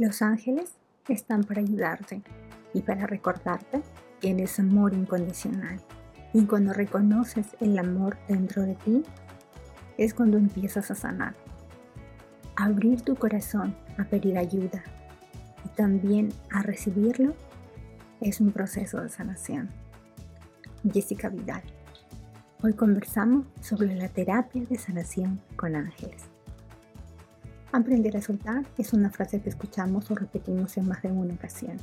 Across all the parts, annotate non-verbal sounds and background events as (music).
Los ángeles están para ayudarte y para recordarte que eres amor incondicional. Y cuando reconoces el amor dentro de ti, es cuando empiezas a sanar. Abrir tu corazón a pedir ayuda y también a recibirlo es un proceso de sanación. Jessica Vidal. Hoy conversamos sobre la terapia de sanación con ángeles. Aprender a soltar es una frase que escuchamos o repetimos en más de una ocasión.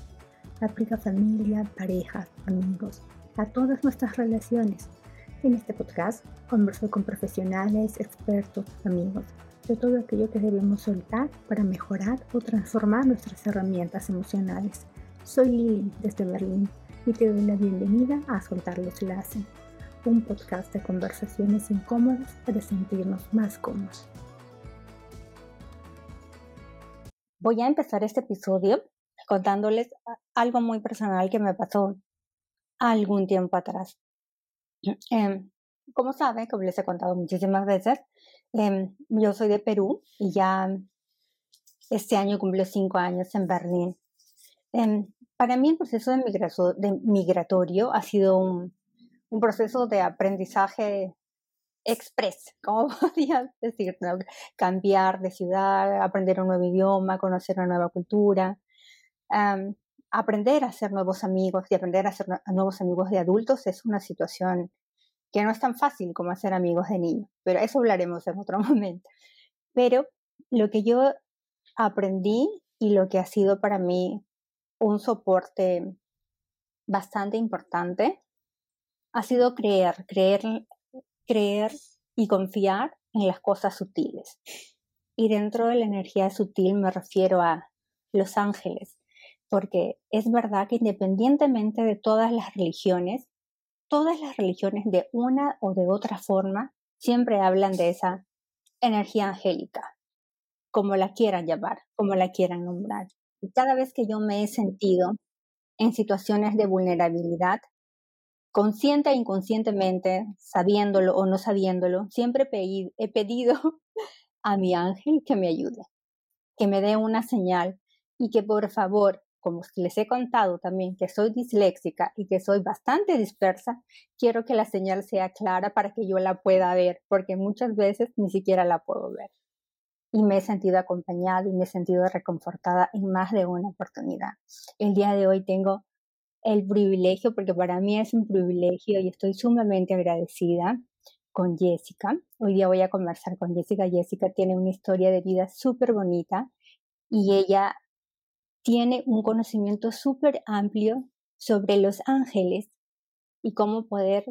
Aplica a familia, pareja, amigos, a todas nuestras relaciones. En este podcast converso con profesionales, expertos, amigos, de todo aquello que debemos soltar para mejorar o transformar nuestras herramientas emocionales. Soy Lili desde Berlín y te doy la bienvenida a Soltar los Lazos, un podcast de conversaciones incómodas para sentirnos más cómodos. Voy a empezar este episodio contándoles algo muy personal que me pasó algún tiempo atrás. (clears throat) Em, como saben, como les he contado muchísimas veces, em, yo soy de Perú y ya este año cumplo cinco años en Berlín. Em, para mí el proceso de, de migratorio ha sido un, un, proceso de aprendizaje express, (laughs) como podría decir, cambiar de ciudad, aprender un nuevo idioma, conocer una nueva cultura, aprender a hacer nuevos amigos y aprender a hacer nuevos amigos de adultos es una situación que no es tan fácil como hacer amigos de niños, pero eso hablaremos en otro (laughs) momento. Pero lo que yo aprendí y lo que ha sido para mí un soporte bastante importante ha sido creer, creer, creer y confiar en las cosas sutiles. Y dentro de la energía sutil me refiero a los ángeles, porque es verdad que independientemente de todas las religiones, todas las religiones de una o de otra forma siempre hablan de esa energía angélica, como la quieran llamar, como la quieran nombrar. Y cada vez que yo me he sentido en situaciones de vulnerabilidad, consciente e inconscientemente, sabiéndolo o no sabiéndolo, siempre he pedido (laughs) a mi ángel que me ayude, que me dé una señal y que por favor, como les he contado también que soy disléxica y que soy bastante dispersa, quiero que la señal sea clara para que yo la pueda ver, porque muchas veces ni siquiera la puedo ver y me he sentido acompañada y me he sentido reconfortada en más de una oportunidad. El día de hoy tengo el privilegio, porque para mí es un privilegio y estoy sumamente agradecida con Jessica. Hoy día voy a conversar con Jessica. Jessica tiene una historia de vida súper bonita y ella tiene un conocimiento súper amplio sobre los ángeles y cómo poder,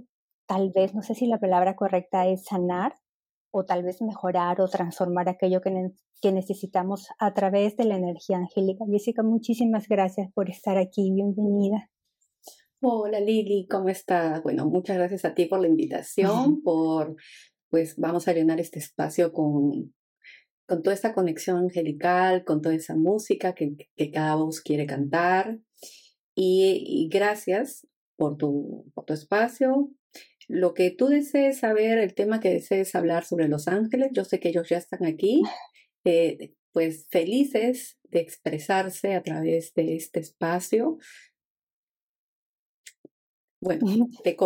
tal vez, no sé si la palabra correcta es sanar, o tal vez mejorar o transformar aquello que, que, necesitamos a través de la energía angélica. Jessica, muchísimas gracias por estar aquí. Bienvenida. Hola Lili, ¿cómo estás? Bueno, muchas gracias a ti por la invitación, (laughs) por, pues vamos a llenar este espacio con, con toda esta conexión angelical, con toda esa música que, que cada voz quiere cantar. Y, y gracias por tu, por tu espacio, lo que tú desees saber, el tema que desees hablar sobre los ángeles, yo sé que ellos ya están aquí, eh, pues felices de expresarse a través de este espacio. Bueno, (laughs) te,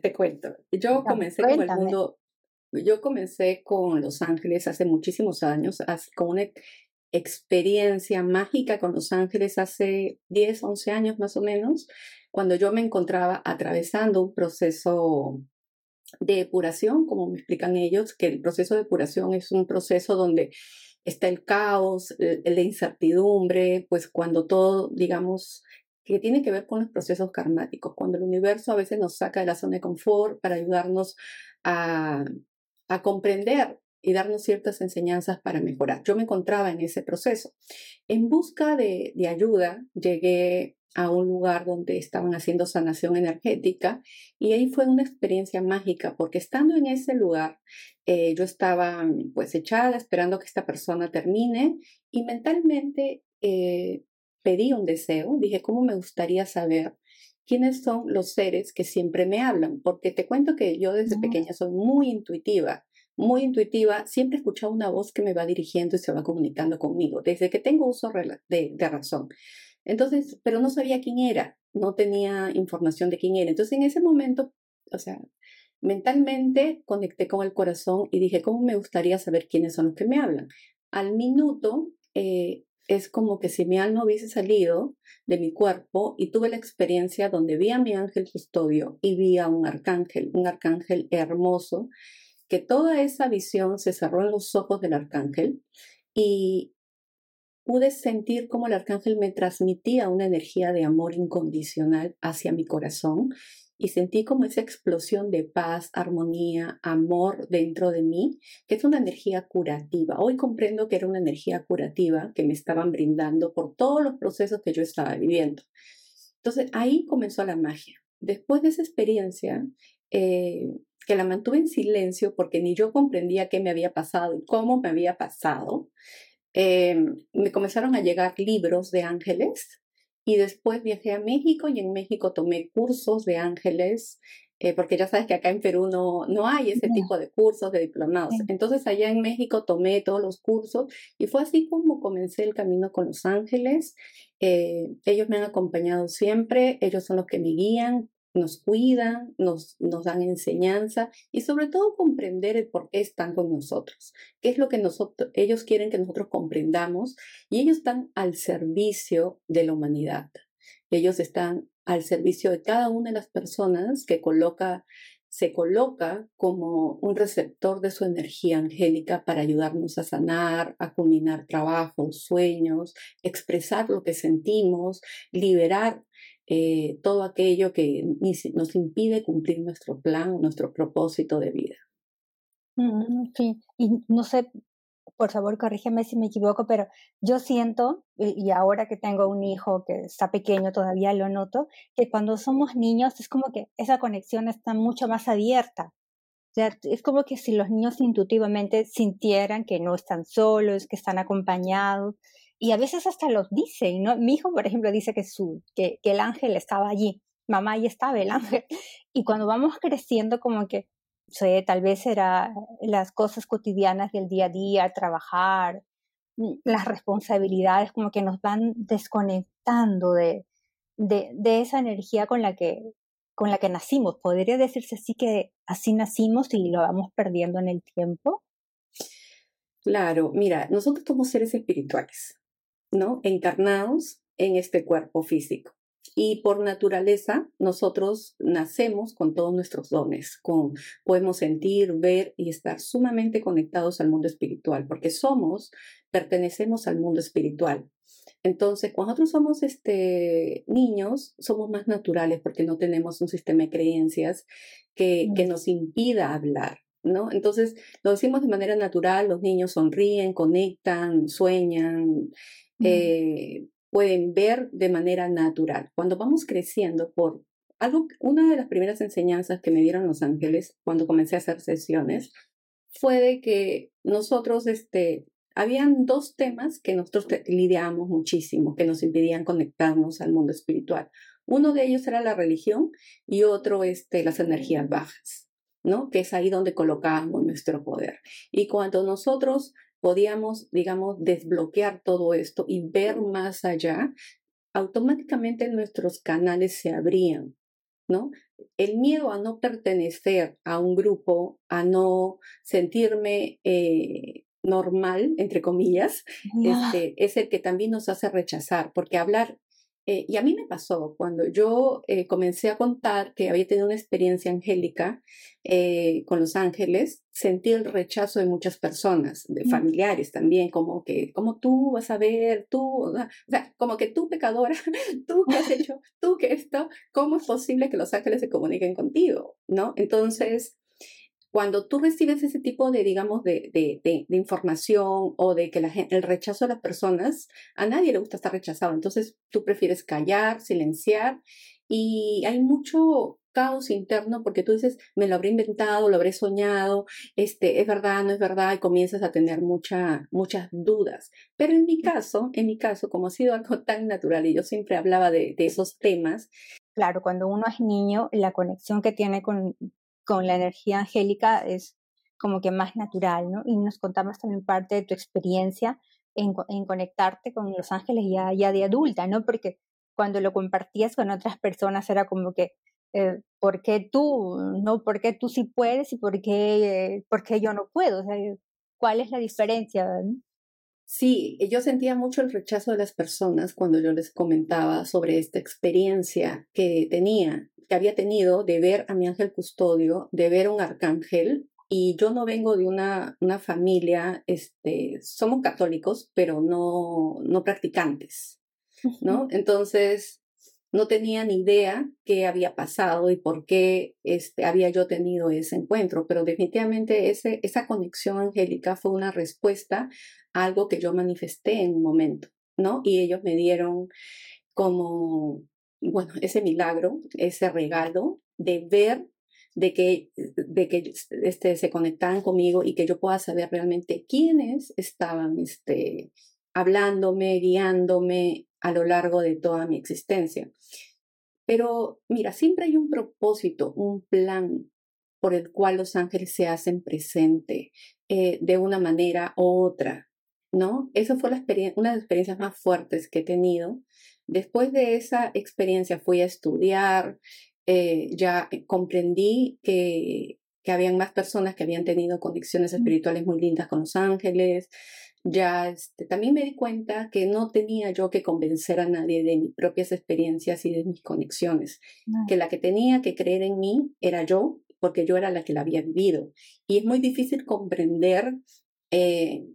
te, cuento. Yo comencé con el mundo, yo comencé con Los Ángeles hace muchísimos años, con una experiencia mágica con Los Ángeles hace 10, 11 años más o menos cuando yo me encontraba atravesando un proceso de depuración, como me explican ellos, que el proceso de depuración es un proceso donde está el caos, la incertidumbre, pues cuando todo, digamos, que tiene que ver con los procesos karmáticos, cuando el universo a veces nos saca de la zona de confort para ayudarnos a, a comprender y darnos ciertas enseñanzas para mejorar. Yo me encontraba en ese proceso. En busca de, de ayuda, llegué a un lugar donde estaban haciendo sanación energética y ahí fue una experiencia mágica porque estando en ese lugar eh, yo estaba pues echada esperando que esta persona termine y mentalmente eh, pedí un deseo, dije cómo me gustaría saber quiénes son los seres que siempre me hablan porque te cuento que yo desde pequeña soy muy intuitiva muy intuitiva, siempre he escuchado una voz que me va dirigiendo y se va comunicando conmigo, desde que tengo uso de, de razón. Entonces, pero no sabía quién era, no tenía información de quién era. Entonces, en ese momento, o sea, mentalmente conecté con el corazón y dije, ¿cómo me gustaría saber quiénes son los que me hablan? Al minuto, eh, es como que si mi alma hubiese salido de mi cuerpo y tuve la experiencia donde vi a mi ángel custodio y vi a un arcángel, un arcángel hermoso, que toda esa visión se cerró en los ojos del arcángel y pude sentir cómo el arcángel me transmitía una energía de amor incondicional hacia mi corazón y sentí como esa explosión de paz, armonía, amor dentro de mí, que es una energía curativa. Hoy comprendo que era una energía curativa que me estaban brindando por todos los procesos que yo estaba viviendo. Entonces ahí comenzó la magia. Después de esa experiencia, eh, que la mantuve en silencio porque ni yo comprendía qué me había pasado y cómo me había pasado, eh, me comenzaron a llegar libros de ángeles y después viajé a México y en México tomé cursos de ángeles, eh, porque ya sabes que acá en Perú no, no hay ese tipo de cursos de diplomados. Entonces allá en México tomé todos los cursos y fue así como comencé el camino con los ángeles. Eh, ellos me han acompañado siempre, ellos son los que me guían, nos cuidan, nos, nos dan enseñanza y sobre todo comprender el por qué están con nosotros, qué es lo que nosotros, ellos quieren que nosotros comprendamos y ellos están al servicio de la humanidad. Ellos están al servicio de cada una de las personas que coloca, se coloca como un receptor de su energía angélica para ayudarnos a sanar, a culminar trabajos, sueños, expresar lo que sentimos, liberar eh, todo aquello que nos impide cumplir nuestro plan, nuestro propósito de vida. Mm, sí, y no sé, por favor, corrígeme si me equivoco, pero yo siento, y ahora que tengo un hijo que está pequeño, todavía lo noto, que cuando somos niños es como que esa conexión está mucho más abierta. Es como que si los niños intuitivamente sintieran que no están solos, que están acompañados, y a veces hasta los dicen, ¿no? Mi hijo, por ejemplo, dice que, su, que, el ángel estaba allí, mamá, ahí estaba el ángel. Y cuando vamos creciendo, como que, tal vez era las cosas cotidianas del día a día, trabajar, mm, las responsabilidades, como que nos van desconectando de, de, de esa energía con la que con la que nacimos. Podría decirse así que así nacimos y lo vamos perdiendo en el tiempo. Claro, mira, nosotros somos seres espirituales. ¿No? Encarnados en este cuerpo físico. Y por naturaleza, nosotros nacemos con todos nuestros dones, con, podemos sentir, ver y estar sumamente conectados al mundo espiritual, porque somos, pertenecemos al mundo espiritual. Entonces, cuando nosotros somos este, niños, somos más naturales porque no tenemos un sistema de creencias que, que nos impida hablar. ¿No? Entonces, lo decimos de manera natural, los niños sonríen, conectan, sueñan, eh, pueden ver de manera natural. Cuando vamos creciendo por algo, una de las primeras enseñanzas que me dieron los ángeles cuando comencé a hacer sesiones fue de que nosotros, este, habían dos temas que nosotros lidiábamos muchísimo, que nos impedían conectarnos al mundo espiritual. Uno de ellos era la religión y otro, este, las energías bajas, ¿no? Que es ahí donde colocábamos nuestro poder. Y cuando nosotros podíamos, digamos, desbloquear todo esto y ver más allá, automáticamente nuestros canales se abrían, ¿no? El miedo a no pertenecer a un grupo, a no sentirme eh, normal, entre comillas, este, es el que también nos hace rechazar, porque hablar eh, y a mí me pasó cuando yo eh, comencé a contar que había tenido una experiencia angélica eh, con los ángeles, sentí el rechazo de muchas personas, de familiares también, como que, como tú vas a ver, tú, o sea, como que tú pecadora, (laughs) tú que has hecho, tú que esto, ¿cómo es posible que los ángeles se comuniquen contigo? ¿No? Entonces, cuando tú recibes ese tipo de, digamos, de, de, de, información o de que la el rechazo de las personas, a nadie le gusta estar rechazado. Entonces tú prefieres callar, silenciar y hay mucho caos interno porque tú dices, me lo habré inventado, lo habré soñado, este, es verdad, no es verdad, y comienzas a tener mucha, muchas dudas. Pero en mi caso, en mi caso, como ha sido algo tan natural y yo siempre hablaba de, de esos temas. Claro, cuando uno es niño, la conexión que tiene con, con la energía angélica es como que más natural, ¿no? Y nos contamos también parte de tu experiencia en, en conectarte con los ángeles ya, ya de adulta, ¿no? Porque cuando lo compartías con otras personas era como que, eh, ¿por qué tú? ¿No? ¿Por qué tú sí puedes y por qué, por qué yo no puedo? O sea, ¿cuál es la diferencia? Sí, yo sentía mucho el rechazo de las personas cuando yo les comentaba sobre esta experiencia que tenía, que había tenido de ver a mi ángel custodio, de ver un arcángel. Y yo no vengo de una, una familia, este, somos católicos, pero no, no practicantes. ¿no? Entonces, no tenía ni idea qué había pasado y por qué este, había yo tenido ese encuentro, pero definitivamente ese, esa conexión angélica fue una respuesta a algo que yo manifesté en un momento, ¿no? Y ellos me dieron como, bueno, ese milagro, ese regalo de ver de que, de que este, se conectaban conmigo y que yo pueda saber realmente quiénes estaban este, hablándome, guiándome a lo largo de toda mi existencia. Pero mira, siempre hay un propósito, un plan por el cual los ángeles se hacen presente eh, de una manera u otra, ¿no? Esa fue la una de las experiencias más fuertes que he tenido. Después de esa experiencia fui a estudiar, eh, ya comprendí que, que habían más personas que habían tenido conexiones espirituales muy lindas con los ángeles, ya este, también me di cuenta que no tenía yo que convencer a nadie de mis propias experiencias y de mis conexiones, que la que tenía que creer en mí era yo, porque yo era la que la había vivido. Y es muy difícil comprender eh,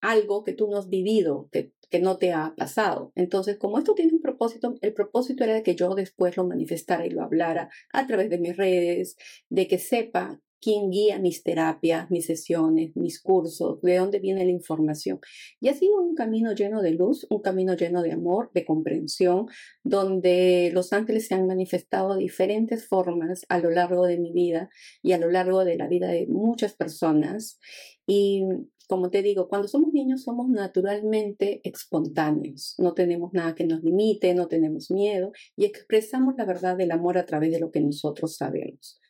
algo que tú no has vivido, que, que no te ha pasado. Entonces, como esto tiene un propósito, el propósito era de que yo después lo manifestara y lo hablara a través de mis redes, de que sepa quién guía mis terapias, mis sesiones, mis cursos, de dónde viene la información. Y ha sido un camino lleno de luz, un camino lleno de amor, de comprensión, donde los ángeles se han manifestado de diferentes formas a lo largo de mi vida y a lo largo de la vida de muchas personas. Y como te digo, cuando somos niños somos naturalmente espontáneos, no tenemos nada que nos limite, no tenemos miedo y expresamos la verdad del amor a través de lo que nosotros sabemos.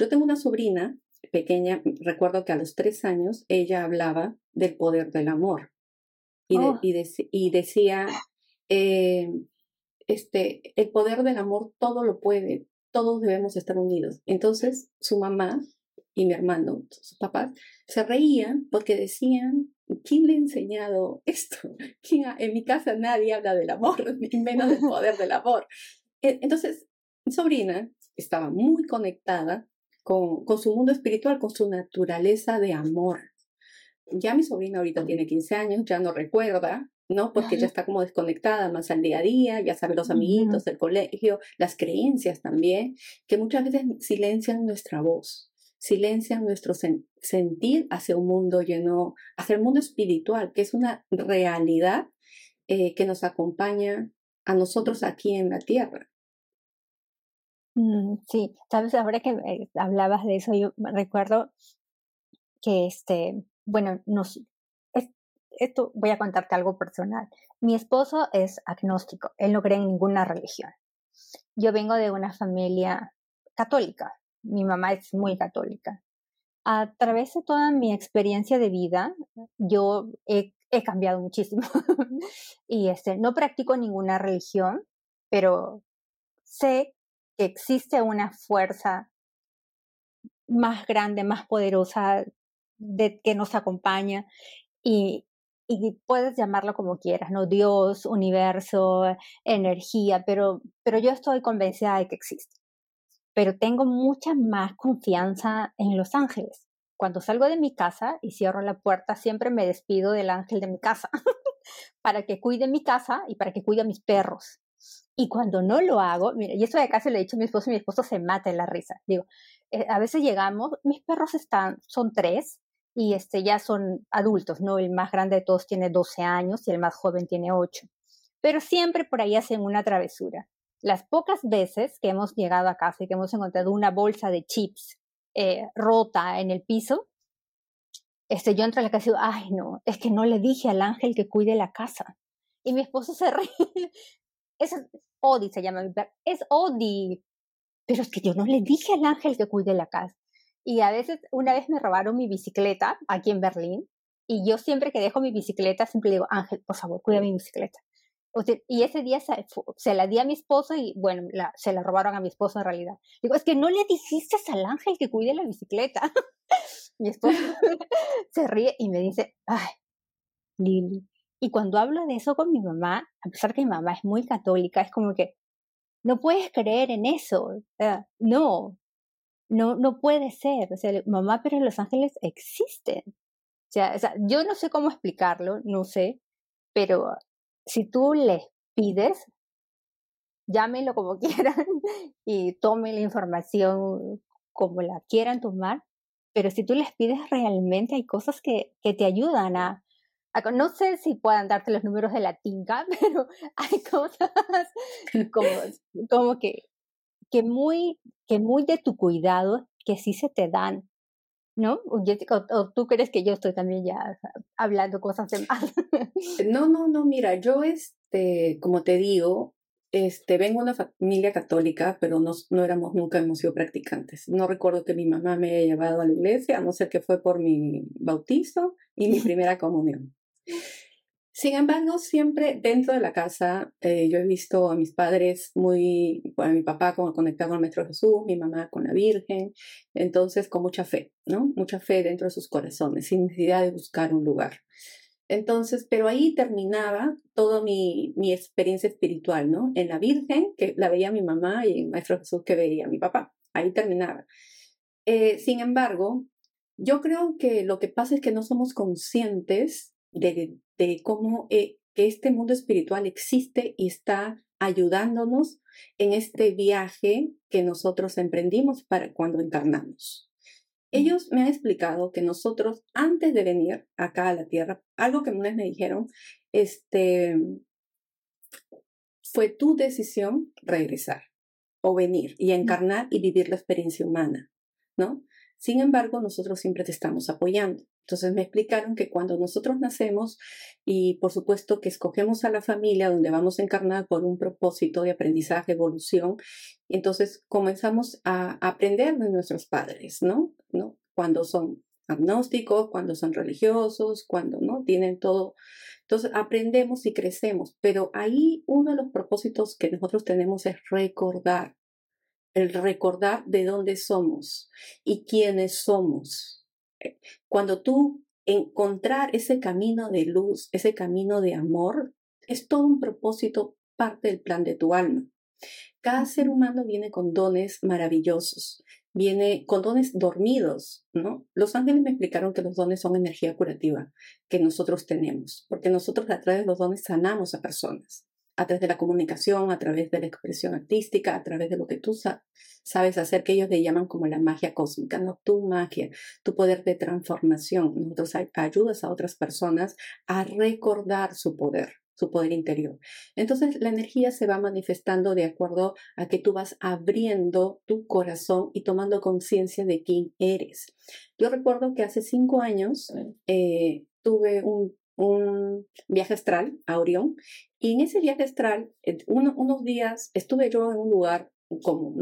Yo tengo una sobrina pequeña, recuerdo que a los tres años ella hablaba del poder del amor y, oh. y, decía, eh, este, el poder del amor todo lo puede, todos debemos estar unidos. Entonces su mamá y mi hermano, sus papás, se reían porque decían, ¿quién le ha enseñado esto? (laughs) En mi casa nadie habla del amor, (laughs) ni menos del (laughs) poder del amor. E, entonces, mi sobrina estaba muy conectada con, con su mundo espiritual, con su naturaleza de amor. Ya mi sobrina ahorita tiene 15 años, ya no recuerda, ¿no? Porque ya está como desconectada más al día a día, ya sabe los amiguitos del colegio, las creencias también, que muchas veces silencian nuestra voz, silencian nuestro sentir hacia un mundo lleno, hacia el mundo espiritual, que es una realidad eh, que nos acompaña a nosotros aquí en la tierra. Mm, sí, sabes, ahora que eh, hablabas de eso, yo recuerdo que, este, bueno, nos, esto voy a contarte algo personal. Mi esposo es agnóstico, él no cree en ninguna religión. Yo vengo de una familia católica, mi mamá es muy católica. A través de toda mi experiencia de vida, yo he, he cambiado muchísimo. (laughs) y este, no practico ninguna religión, pero sé existe una fuerza más grande, más poderosa de, que nos acompaña y, y puedes llamarlo como quieras, ¿no? Dios, universo, energía, pero, pero yo estoy convencida de que existe. Pero tengo mucha más confianza en los ángeles. Cuando salgo de mi casa y cierro la puerta, siempre me despido del ángel de mi casa (laughs) para que cuide mi casa y para que cuide a mis perros. Y cuando no lo hago, mira, y esto de acá se lo he dicho a mi esposo y mi esposo se mata en la risa. Digo, eh, a veces llegamos, mis perros están, son tres y este, ya son adultos, ¿no? El más grande de todos tiene 12 años y el más joven tiene 8. Pero siempre por ahí hacen una travesura. Las pocas veces que hemos llegado a casa y que hemos encontrado una bolsa de chips eh, rota en el piso, este, yo entro a la casa y digo, ay no, es que no le dije al ángel que cuide la casa. Y mi esposo se (laughs) ríe. Es Odi se llama mi. Es Odi. Pero es que yo no le dije al ángel que cuide la casa. Y a veces, una vez me robaron mi bicicleta aquí en Berlín y yo siempre que dejo mi bicicleta, siempre digo, Ángel, por favor, cuida mi bicicleta. y ese día se, la di a mi esposo y bueno, se la robaron a mi esposo en realidad. Digo, es que no le dijiste al ángel que cuide la bicicleta. (laughs) mi esposo (laughs) se ríe y me dice, ay, Lili. Y cuando hablo de eso con mi mamá, a pesar que mi mamá es muy católica, es como que, no puedes creer en eso. no, no, no puede ser. O sea, mamá, pero los ángeles existen. O sea, yo no sé cómo explicarlo, no sé, pero si tú les pides, llámenlo como (laughs) quieran y tomen la información como la quieran tomar, pero si tú les pides realmente hay cosas que, que te ayudan a, no sé si puedan darte los números de la tinca, (laughs) pero hay cosas (laughs) como, como que, que, muy, que muy de tu cuidado que sí se te dan, ¿no? O, tú crees que yo estoy también ya hablando cosas de más. No, no, no, mira, yo, este, como te digo, este, vengo de una familia católica, pero no, no éramos, nunca hemos sido practicantes. No recuerdo que mi mamá me haya llevado a la iglesia, a no ser que fue por mi bautizo y mi (laughs) primera comunión. Sin embargo, siempre dentro de la casa, eh, yo he visto a mis padres muy, bueno, mi papá como conectado con el Maestro Jesús, mi mamá con la Virgen, entonces con mucha fe, ¿no? Mucha fe dentro de sus corazones, sin necesidad de buscar un lugar. Entonces, pero ahí terminaba toda mi, mi experiencia espiritual, ¿no? En la Virgen, que la veía mi mamá, y en el Maestro Jesús, que veía mi papá. Ahí terminaba. Eh, sin embargo, yo creo que lo que pasa es que no somos conscientes de, de cómo eh, que este mundo espiritual existe y está ayudándonos en este viaje que nosotros emprendimos para cuando encarnamos. Ellos me han explicado que nosotros, antes de venir acá a la Tierra, algo que una me dijeron, este, fue tu decisión regresar o venir y encarnar y vivir la experiencia humana, ¿no? Sin embargo, nosotros siempre te estamos apoyando. Entonces me explicaron que cuando nosotros nacemos y por supuesto que escogemos a la familia donde vamos a encarnar por un propósito de aprendizaje, evolución, entonces comenzamos a aprender de nuestros padres, ¿no? ¿No? Cuando son agnósticos, cuando son religiosos, cuando no tienen todo. Entonces aprendemos y crecemos, pero ahí uno de los propósitos que nosotros tenemos es recordar el recordar de dónde somos y quiénes somos. Cuando tú encontrar ese camino de luz, ese camino de amor, es todo un propósito, parte del plan de tu alma. Cada ser humano viene con dones maravillosos, viene con dones dormidos, ¿no? Los ángeles me explicaron que los dones son energía curativa que nosotros tenemos, porque nosotros a través de los dones sanamos a personas a través de la comunicación, a través de la expresión artística, a través de lo que tú sabes hacer, que ellos le llaman como la magia cósmica, no tu magia, tu poder de transformación. Nosotros ayudas a otras personas a recordar su poder su poder interior. Entonces la energía se va manifestando de acuerdo a que tú vas abriendo tu corazón y tomando conciencia de quién eres. Yo recuerdo que hace cinco años eh, tuve un un viaje astral a Orión. Y en ese viaje astral, unos días estuve yo en un lugar como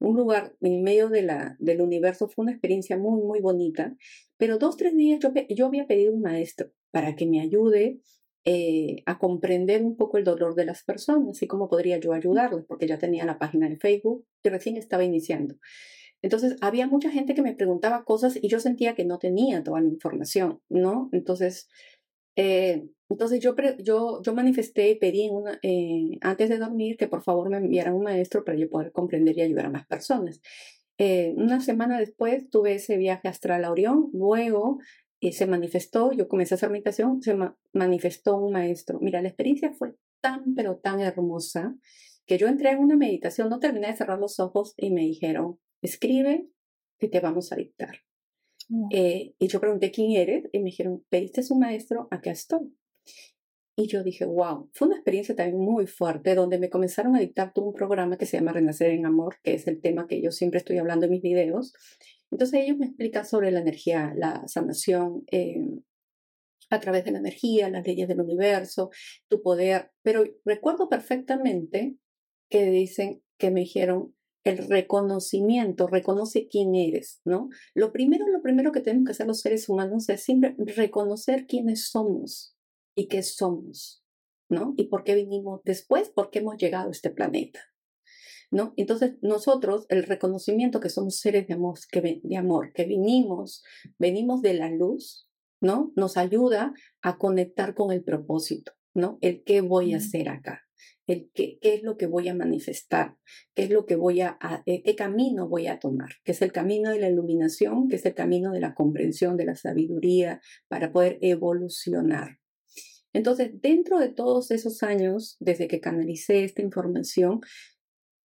un lugar en medio de la, del universo. Fue una experiencia muy, muy bonita. Pero dos, tres días yo, yo había pedido un maestro para que me ayude eh, a comprender un poco el dolor de las personas y cómo podría yo ayudarles, porque ya tenía la página de Facebook que recién estaba iniciando. Entonces, había mucha gente que me preguntaba cosas y yo sentía que no tenía toda la información, ¿no? Entonces, eh, entonces yo, yo, yo manifesté y pedí una, eh, antes de dormir que por favor me enviaran un maestro para yo poder comprender y ayudar a más personas. Eh, una semana después tuve ese viaje astral a Orión, luego se manifestó, yo comencé a hacer meditación, se manifestó un maestro. Mira, la experiencia fue tan, pero tan hermosa que yo entré en una meditación, no terminé de cerrar los ojos y me dijeron, escribe que te vamos a dictar. Eh, y yo pregunté quién eres y me dijeron, pediste su maestro, acá estoy. Y yo dije, wow, fue una experiencia también muy fuerte donde me comenzaron a dictar todo un programa que se llama Renacer en Amor, que es el tema que yo siempre estoy hablando en mis videos. Entonces ellos me explican sobre la energía, la sanación eh, a través de la energía, las leyes del universo, tu poder. Pero recuerdo perfectamente que dicen, que me dijeron, el reconocimiento, reconoce quién eres, ¿no? Lo primero, lo primero que tenemos que hacer los seres humanos es siempre reconocer quiénes somos y qué somos, ¿no? Y por qué vinimos después, por qué hemos llegado a este planeta. ¿No? Entonces, nosotros, el reconocimiento que somos seres de amor, que, de amor, que vinimos, venimos de la luz, ¿no? Nos ayuda a conectar con el propósito, ¿no? El qué voy a hacer acá, el qué, qué es lo que voy a manifestar, qué es lo que voy a, eh, qué camino voy a tomar, que es el camino de la iluminación, que es el camino de la comprensión, de la sabiduría, para poder evolucionar. Entonces, dentro de todos esos años, desde que canalicé esta información,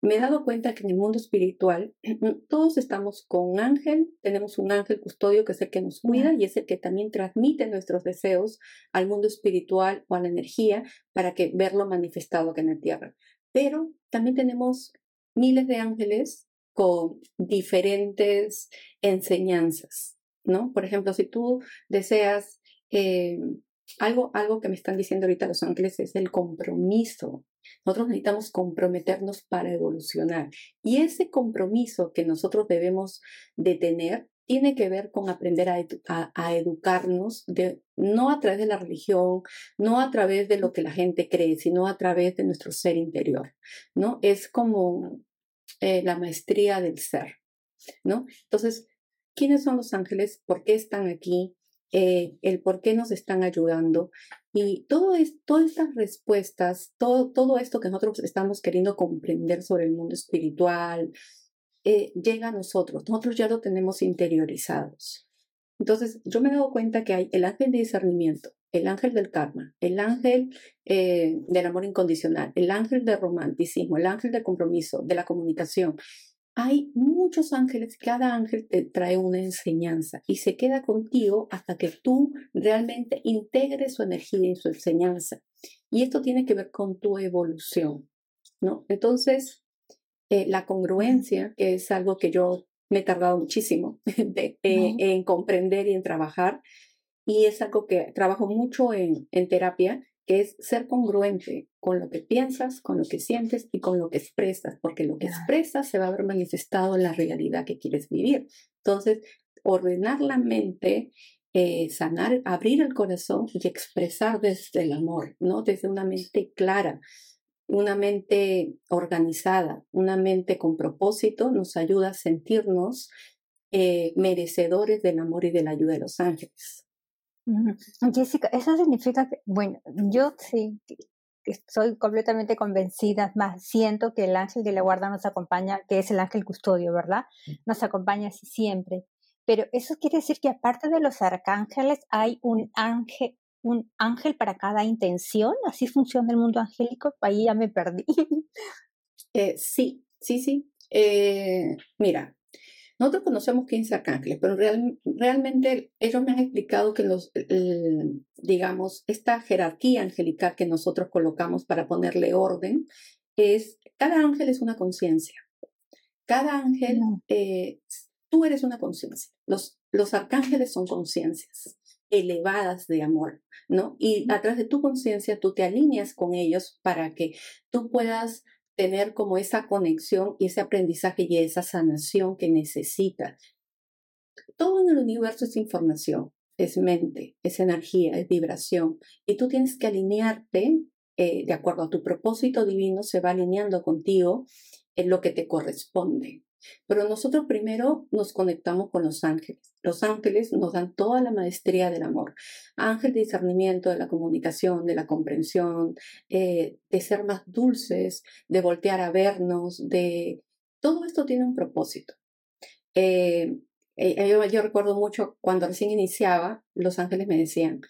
me he dado cuenta que en el mundo espiritual (clears throat) todos estamos con un ángel, tenemos un ángel custodio que es el que nos cuida y es el que también transmite nuestros deseos al mundo espiritual o a la energía para que verlo manifestado aquí en la tierra. Pero también tenemos miles de ángeles con diferentes enseñanzas, ¿no? Por ejemplo, si tú deseas eh, algo, algo que me están diciendo ahorita los ángeles es el compromiso nosotros necesitamos comprometernos para evolucionar. Y ese compromiso que nosotros debemos de tener tiene que ver con aprender a, a, educarnos, de, no a través de la religión, no a través de lo que la gente cree, sino a través de nuestro ser interior, ¿no? Es como eh, la maestría del ser, ¿no? Entonces, ¿quiénes son los ángeles? ¿Por qué están aquí? Eh, el por qué nos están ayudando. Y todo es, todas estas respuestas, todo, todo esto que nosotros estamos queriendo comprender sobre el mundo espiritual, eh, llega a nosotros. Nosotros ya lo tenemos interiorizados. Entonces, yo me he dado cuenta que hay el ángel de discernimiento, el ángel del karma, el ángel eh, del amor incondicional, el ángel del romanticismo, el ángel del compromiso, de la comunicación hay muchos ángeles, cada ángel te trae una enseñanza y se queda contigo hasta que tú realmente integres su energía y su enseñanza. Y esto tiene que ver con tu evolución, ¿no? Entonces, eh, la congruencia, que es algo que yo me he tardado muchísimo (laughs) eh, en comprender y en trabajar, y es algo que trabajo mucho en, en terapia, que es ser congruente con lo que piensas, con lo que sientes y con lo que expresas, porque lo que expresas se va a ver manifestado en la realidad que quieres vivir. Entonces, ordenar la mente, eh, sanar, abrir el corazón y expresar desde el amor, ¿no? Desde una mente clara, una mente organizada, una mente con propósito, nos ayuda a sentirnos eh, merecedores del amor y de la ayuda de los ángeles. Jessica, eso significa que, bueno, yo sí estoy completamente convencida, más siento que el ángel de la guarda nos acompaña, que es el ángel custodio, ¿verdad? Nos acompaña así siempre. Pero eso quiere decir que aparte de los arcángeles hay un ángel, un ángel para cada intención, así funciona el mundo angélico, ahí ya me perdí. Eh, sí, sí, sí. Eh, mira, nosotros conocemos 15 arcángeles, pero realmente ellos me han explicado que los, digamos, esta jerarquía angelical que nosotros colocamos para ponerle orden es, cada ángel es una conciencia. Cada ángel, eh, tú eres una conciencia. Los, los arcángeles son conciencias elevadas de amor, ¿no? Y a través de tu conciencia tú te alineas con ellos para que tú puedas tener como esa conexión y ese aprendizaje y esa sanación que necesita. Todo en el universo es información, es mente, es energía, es vibración. Y tú tienes que alinearte eh, de acuerdo a tu propósito divino, se va alineando contigo en lo que te corresponde. Pero nosotros primero nos conectamos con los ángeles. Los ángeles nos dan toda la maestría del amor. Ángel de discernimiento, de la comunicación, de la comprensión, eh, de ser más dulces, de voltear a vernos, de... Todo esto tiene un propósito. Eh, eh, yo, recuerdo mucho cuando recién iniciaba, los ángeles me decían,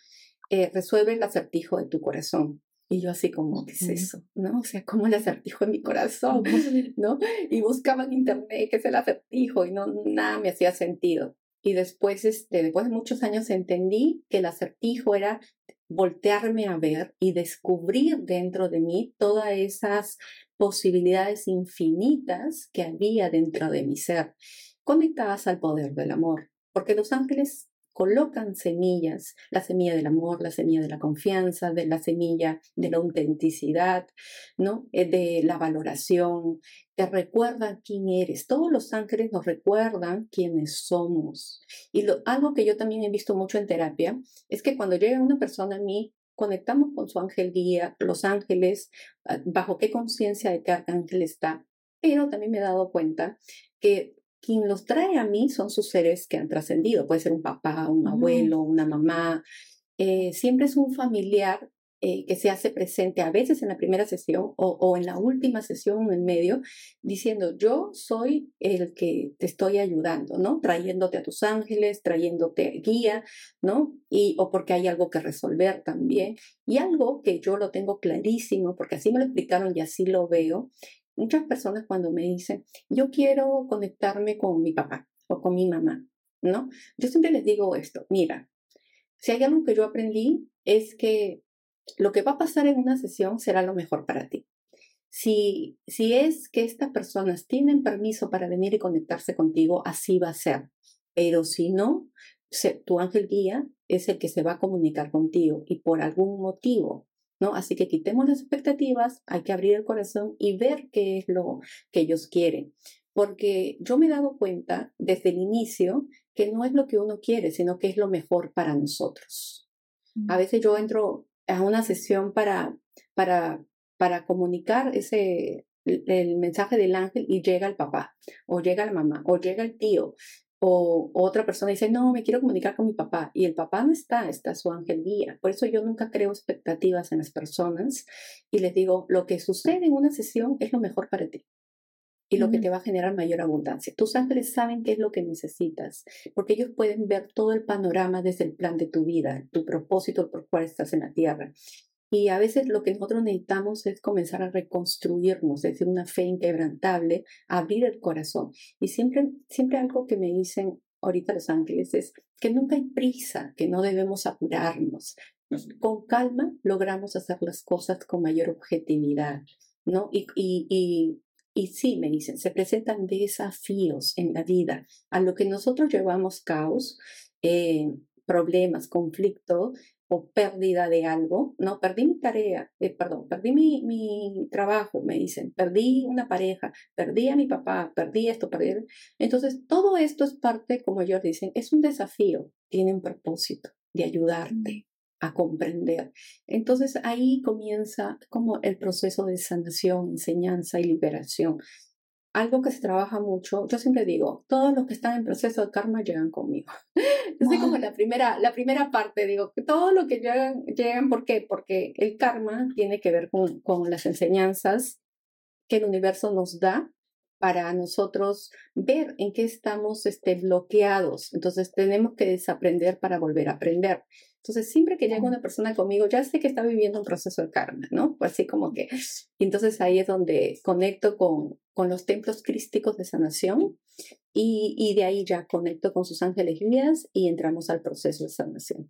resuelve el acertijo de tu corazón. Y yo así como, ¿qué es eso? ¿No? O sea, ¿cómo el acertijo en mi corazón? (laughs) ¿No? Y buscaba en internet qué es el acertijo y no, nada me hacía sentido. Y después, este, después de muchos años entendí que el acertijo era voltearme a ver y descubrir dentro de mí todas esas posibilidades infinitas que había dentro de mi ser, conectadas al poder del amor. Porque los ángeles colocan semillas, la semilla del amor, la semilla de la confianza, de la semilla de la autenticidad, ¿no? Eh, de la valoración, te recuerdan quién eres. Todos los ángeles nos recuerdan quiénes somos. Y algo que yo también he visto mucho en terapia es que cuando llega una persona a mí, conectamos con su ángel guía, los ángeles, ah, bajo qué conciencia de qué ángel está. Pero también me he dado cuenta que quien los trae a mí son sus seres que han trascendido. Puede ser un papá, un abuelo, una mamá. Eh, siempre es un familiar eh, que se hace presente a veces en la primera sesión o, en la última sesión en medio, diciendo, yo soy el que te estoy ayudando, ¿no? Trayéndote a tus ángeles, trayéndote guía, ¿no? Y, o porque hay algo que resolver también. Y algo que yo lo tengo clarísimo, porque así me lo explicaron y así lo veo. Muchas personas cuando me dicen, yo quiero conectarme con mi papá o con mi mamá, ¿no? Yo siempre les digo esto, mira, si hay algo que yo aprendí es que lo que va a pasar en una sesión será lo mejor para ti. Si, si es que estas personas tienen permiso para venir y conectarse contigo, así va a ser. Pero si no, tu ángel guía es el que se va a comunicar contigo y por algún motivo, ¿no? Así que quitemos las expectativas, hay que abrir el corazón y ver qué es lo que ellos quieren. Porque yo me he dado cuenta desde el inicio que no es lo que uno quiere, sino que es lo mejor para nosotros. A mm. veces yo entro a una sesión para, para, para comunicar ese, el mensaje del ángel y llega el papá, o llega la mamá, o llega el tío, o otra persona dice, no, me quiero comunicar con mi papá, y el papá no está, está su ángel guía. Por eso yo nunca creo expectativas en las personas y les digo, lo que sucede en una sesión es lo mejor para ti y lo que te va a generar mayor abundancia. Tus ángeles saben qué es lo que necesitas, porque ellos pueden ver todo el panorama desde el plan de tu vida, tu propósito por cual estás en la tierra. Y a veces lo que nosotros necesitamos es comenzar a reconstruirnos, es decir, una fe inquebrantable, abrir el corazón. Y siempre, siempre algo que me dicen ahorita los ángeles es que nunca hay prisa, que no debemos apurarnos. Con calma logramos hacer las cosas con mayor objetividad, ¿no? Y, y, y sí, me dicen, se presentan desafíos en la vida. A lo que nosotros llevamos caos, eh, problemas, conflicto o pérdida de algo. No, perdí mi tarea, eh, perdón, perdí mi, mi, trabajo, me dicen, perdí una pareja, perdí a mi papá, perdí esto, perdí. Entonces, todo esto es parte, como ellos dicen, es un desafío, tiene un propósito de ayudarte a comprender. Entonces ahí comienza como el proceso de sanación, enseñanza y liberación. Algo que se trabaja mucho, yo siempre digo, todos los que están en proceso de karma llegan conmigo. (laughs) Es como la primera, la primera parte, digo, que todo lo que llegan, llegan, ¿por qué? Porque el karma tiene que ver con, con las enseñanzas que el universo nos da para nosotros ver en qué estamos este, bloqueados. Entonces tenemos que desaprender para volver a aprender. Entonces, siempre que llega una persona conmigo, ya sé que está viviendo un proceso de karma, ¿no? Pues así como que, y entonces ahí es donde conecto con, con los templos crísticos de sanación y, y de ahí ya conecto con sus ángeles guías y entramos al proceso de sanación.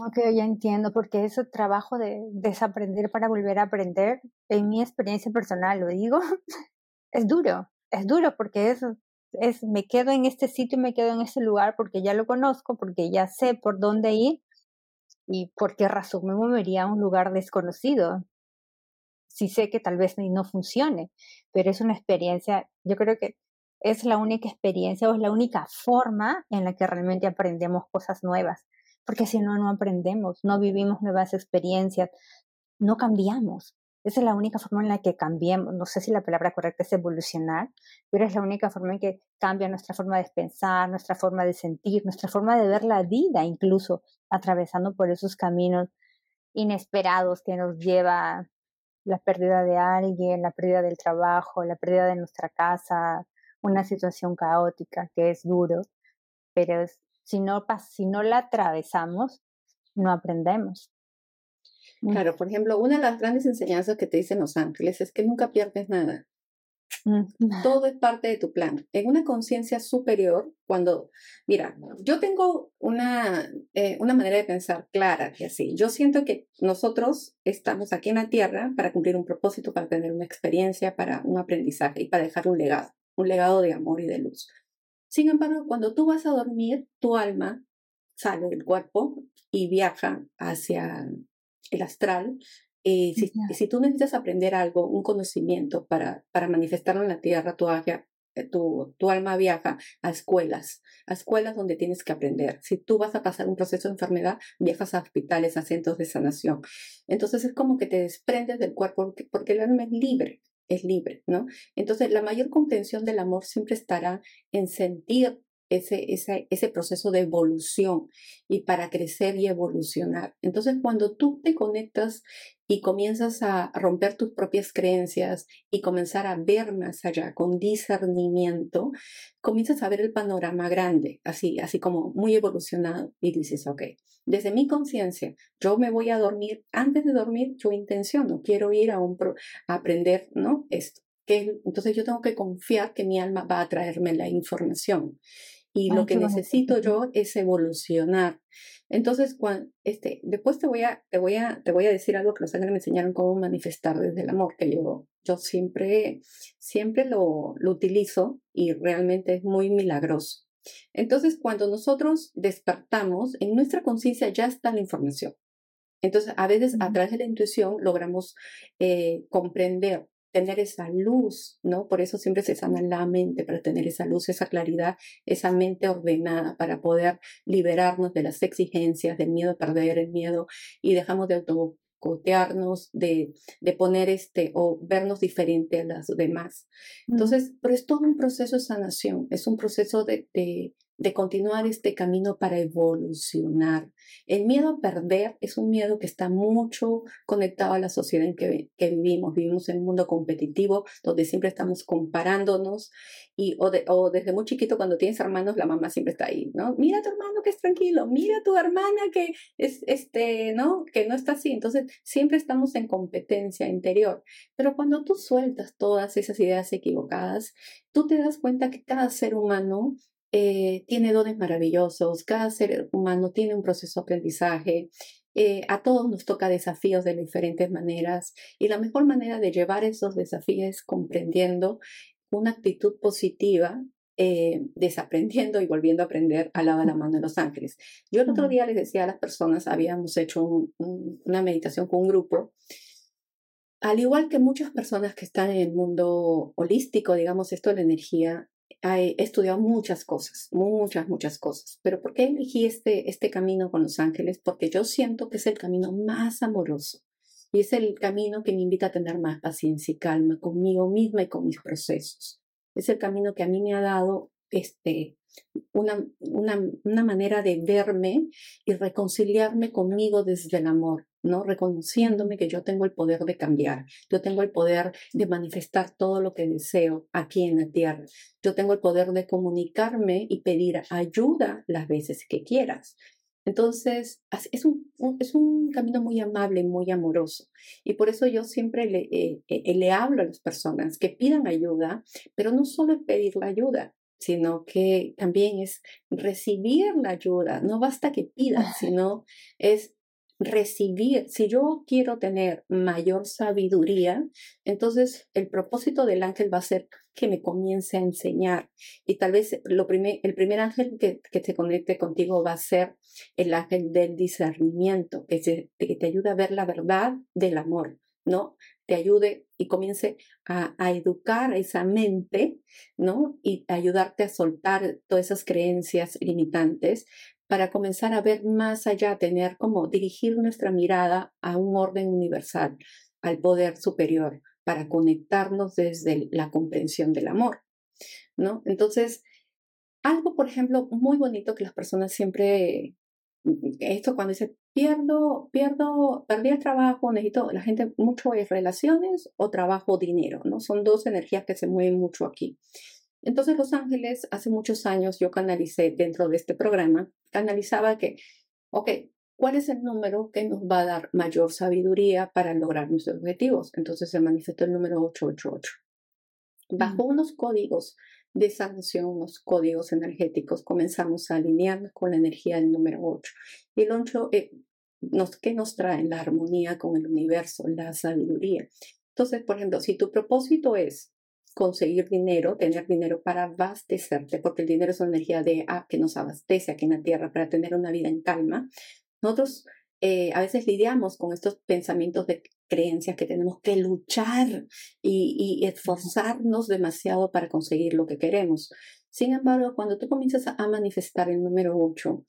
Ok, ya entiendo, porque ese trabajo de desaprender para volver a aprender, en mi experiencia personal, lo digo, (laughs) es duro, es duro porque es, es, me quedo en este sitio, me quedo en este lugar porque ya lo conozco, porque ya sé por dónde ir, ¿Y por qué razón me movería a un lugar desconocido? Sí sé que tal vez no funcione, pero es una experiencia, yo creo que es la única experiencia o es la única forma en la que realmente aprendemos cosas nuevas, porque si no, no aprendemos, no vivimos nuevas experiencias, no cambiamos. Esa es la única forma en la que cambiemos. No sé si la palabra correcta es evolucionar, pero es la única forma en que cambia nuestra forma de pensar, nuestra forma de sentir, nuestra forma de ver la vida, incluso atravesando por esos caminos inesperados que nos lleva la pérdida de alguien, la pérdida del trabajo, la pérdida de nuestra casa, una situación caótica que es duro, pero si no, si no la atravesamos, no aprendemos. Claro, por ejemplo, una de las grandes enseñanzas que te dicen los ángeles es que nunca pierdes nada. Mm, (laughs) Todo es parte de tu plan. En una conciencia superior, cuando, mira, yo tengo una, eh, una manera de pensar clara y así. Yo siento que nosotros estamos aquí en la Tierra para cumplir un propósito, para tener una experiencia, para un aprendizaje y para dejar un legado, un legado de amor y de luz. Sin embargo, cuando tú vas a dormir, tu alma sale del cuerpo y viaja hacia el astral. Eh, si, si, tú necesitas aprender algo, un conocimiento para, para manifestarlo en la tierra, tu, eh, tu, tu, alma viaja a escuelas, a escuelas donde tienes que aprender. Si tú vas a pasar un proceso de enfermedad, viajas a hospitales, a centros de sanación. Entonces es como que te desprendes del cuerpo porque, porque el alma es libre, es libre, ¿no? Entonces la mayor comprensión del amor siempre estará en sentir ese, ese, ese proceso de evolución y para crecer y evolucionar. Entonces, cuando tú te conectas y comienzas a romper tus propias creencias y comenzar a ver más allá con discernimiento, comienzas a ver el panorama grande, así, así como muy evolucionado y dices, ok, desde mi conciencia, yo me voy a dormir, antes de dormir yo intenciono, quiero ir a, un a aprender, ¿no? Esto. Entonces yo tengo que confiar que mi alma va a traerme la información y lo que necesito yo es evolucionar. Entonces, cuando, este, después te voy, a, te, voy a, te voy a decir algo que los ángeles me enseñaron cómo manifestar desde el amor, que yo, yo siempre, siempre lo, lo utilizo y realmente es muy milagroso. Entonces, cuando nosotros despertamos, en nuestra conciencia ya está la información. Entonces, a veces a través de la intuición logramos eh, comprender tener esa luz, ¿no? Por eso siempre se sana la mente, para tener esa luz, esa claridad, esa mente ordenada, para poder liberarnos de las exigencias, del miedo a perder, el miedo, y dejamos de autocotearnos, de, de poner este, o vernos diferente a las demás. Entonces, pero es todo un proceso de sanación, es un proceso de, de de continuar este camino para evolucionar. El miedo a perder es un miedo que está mucho conectado a la sociedad en que, vivimos. Vivimos en un mundo competitivo donde siempre estamos comparándonos y o, desde muy chiquito cuando tienes hermanos la mamá siempre está ahí, ¿no? Mira a tu hermano que es tranquilo, mira a tu hermana que es este, ¿no? Que no está así. Entonces siempre estamos en competencia interior. Pero cuando tú sueltas todas esas ideas equivocadas, tú te das cuenta que cada ser humano eh, tiene dones maravillosos, cada ser humano tiene un proceso de aprendizaje, eh, a todos nos toca desafíos de diferentes maneras y la mejor manera de llevar esos desafíos es comprendiendo una actitud positiva, eh, desaprendiendo y volviendo a aprender al lado de la mano de los ángeles. Yo el otro día les decía a las personas, habíamos hecho una meditación con un grupo, al igual que muchas personas que están en el mundo holístico, digamos esto de la energía, he estudiado muchas cosas, muchas, muchas cosas. Pero ¿por qué elegí este, este camino con los ángeles? Porque yo siento que es el camino más amoroso y es el camino que me invita a tener más paciencia y calma conmigo misma y con mis procesos. Es el camino que a mí me ha dado este, una, una, una manera de verme y reconciliarme conmigo desde el amor. ¿No? Reconociéndome que yo tengo el poder de cambiar, yo tengo el poder de manifestar todo lo que deseo aquí en la tierra, yo tengo el poder de comunicarme y pedir ayuda las veces que quieras. Entonces, es un, es un camino muy amable, muy amoroso. Y por eso yo siempre le, eh, eh, le hablo a las personas que pidan ayuda, pero no solo es pedir la ayuda, sino que también es recibir la ayuda. No basta que pidas, (laughs) sino es recibir, si yo quiero tener mayor sabiduría, entonces el propósito del ángel va a ser que me comience a enseñar. Y tal vez lo primer, el primer ángel que, que se conecte contigo va a ser el ángel del discernimiento, que, que te ayuda a ver la verdad del amor, ¿no? Te ayude y comience a, a, educar esa mente, ¿no? Y ayudarte a soltar todas esas creencias limitantes para comenzar a ver más allá, tener como dirigir nuestra mirada a un orden universal, al poder superior, para conectarnos desde la comprensión del amor, ¿no? Entonces, algo, por ejemplo, muy bonito que las personas siempre, esto cuando dice, pierdo, pierdo, perdí el trabajo, necesito, la gente mucho es relaciones o trabajo, dinero, ¿no? Son dos energías que se mueven mucho aquí. Entonces Los Ángeles, hace muchos años yo canalicé dentro de este programa, canalizaba que, ok, ¿cuál es el número que nos va a dar mayor sabiduría para lograr nuestros objetivos? Entonces se manifestó el número 888. Bajo unos códigos de sanación, unos códigos energéticos, comenzamos a alinearnos con la energía del número 8. Y el 8, eh, nos, ¿qué nos trae? La armonía con el universo, la sabiduría. Entonces, por ejemplo, si tu propósito es conseguir dinero, tener dinero para abastecerte, porque el dinero es una energía de ah, que nos abastece aquí en la tierra para tener una vida en calma. Nosotros eh, a veces lidiamos con estos pensamientos de creencias que tenemos que luchar y, y esforzarnos demasiado para conseguir lo que queremos. Sin embargo, cuando tú comienzas a manifestar el número 8,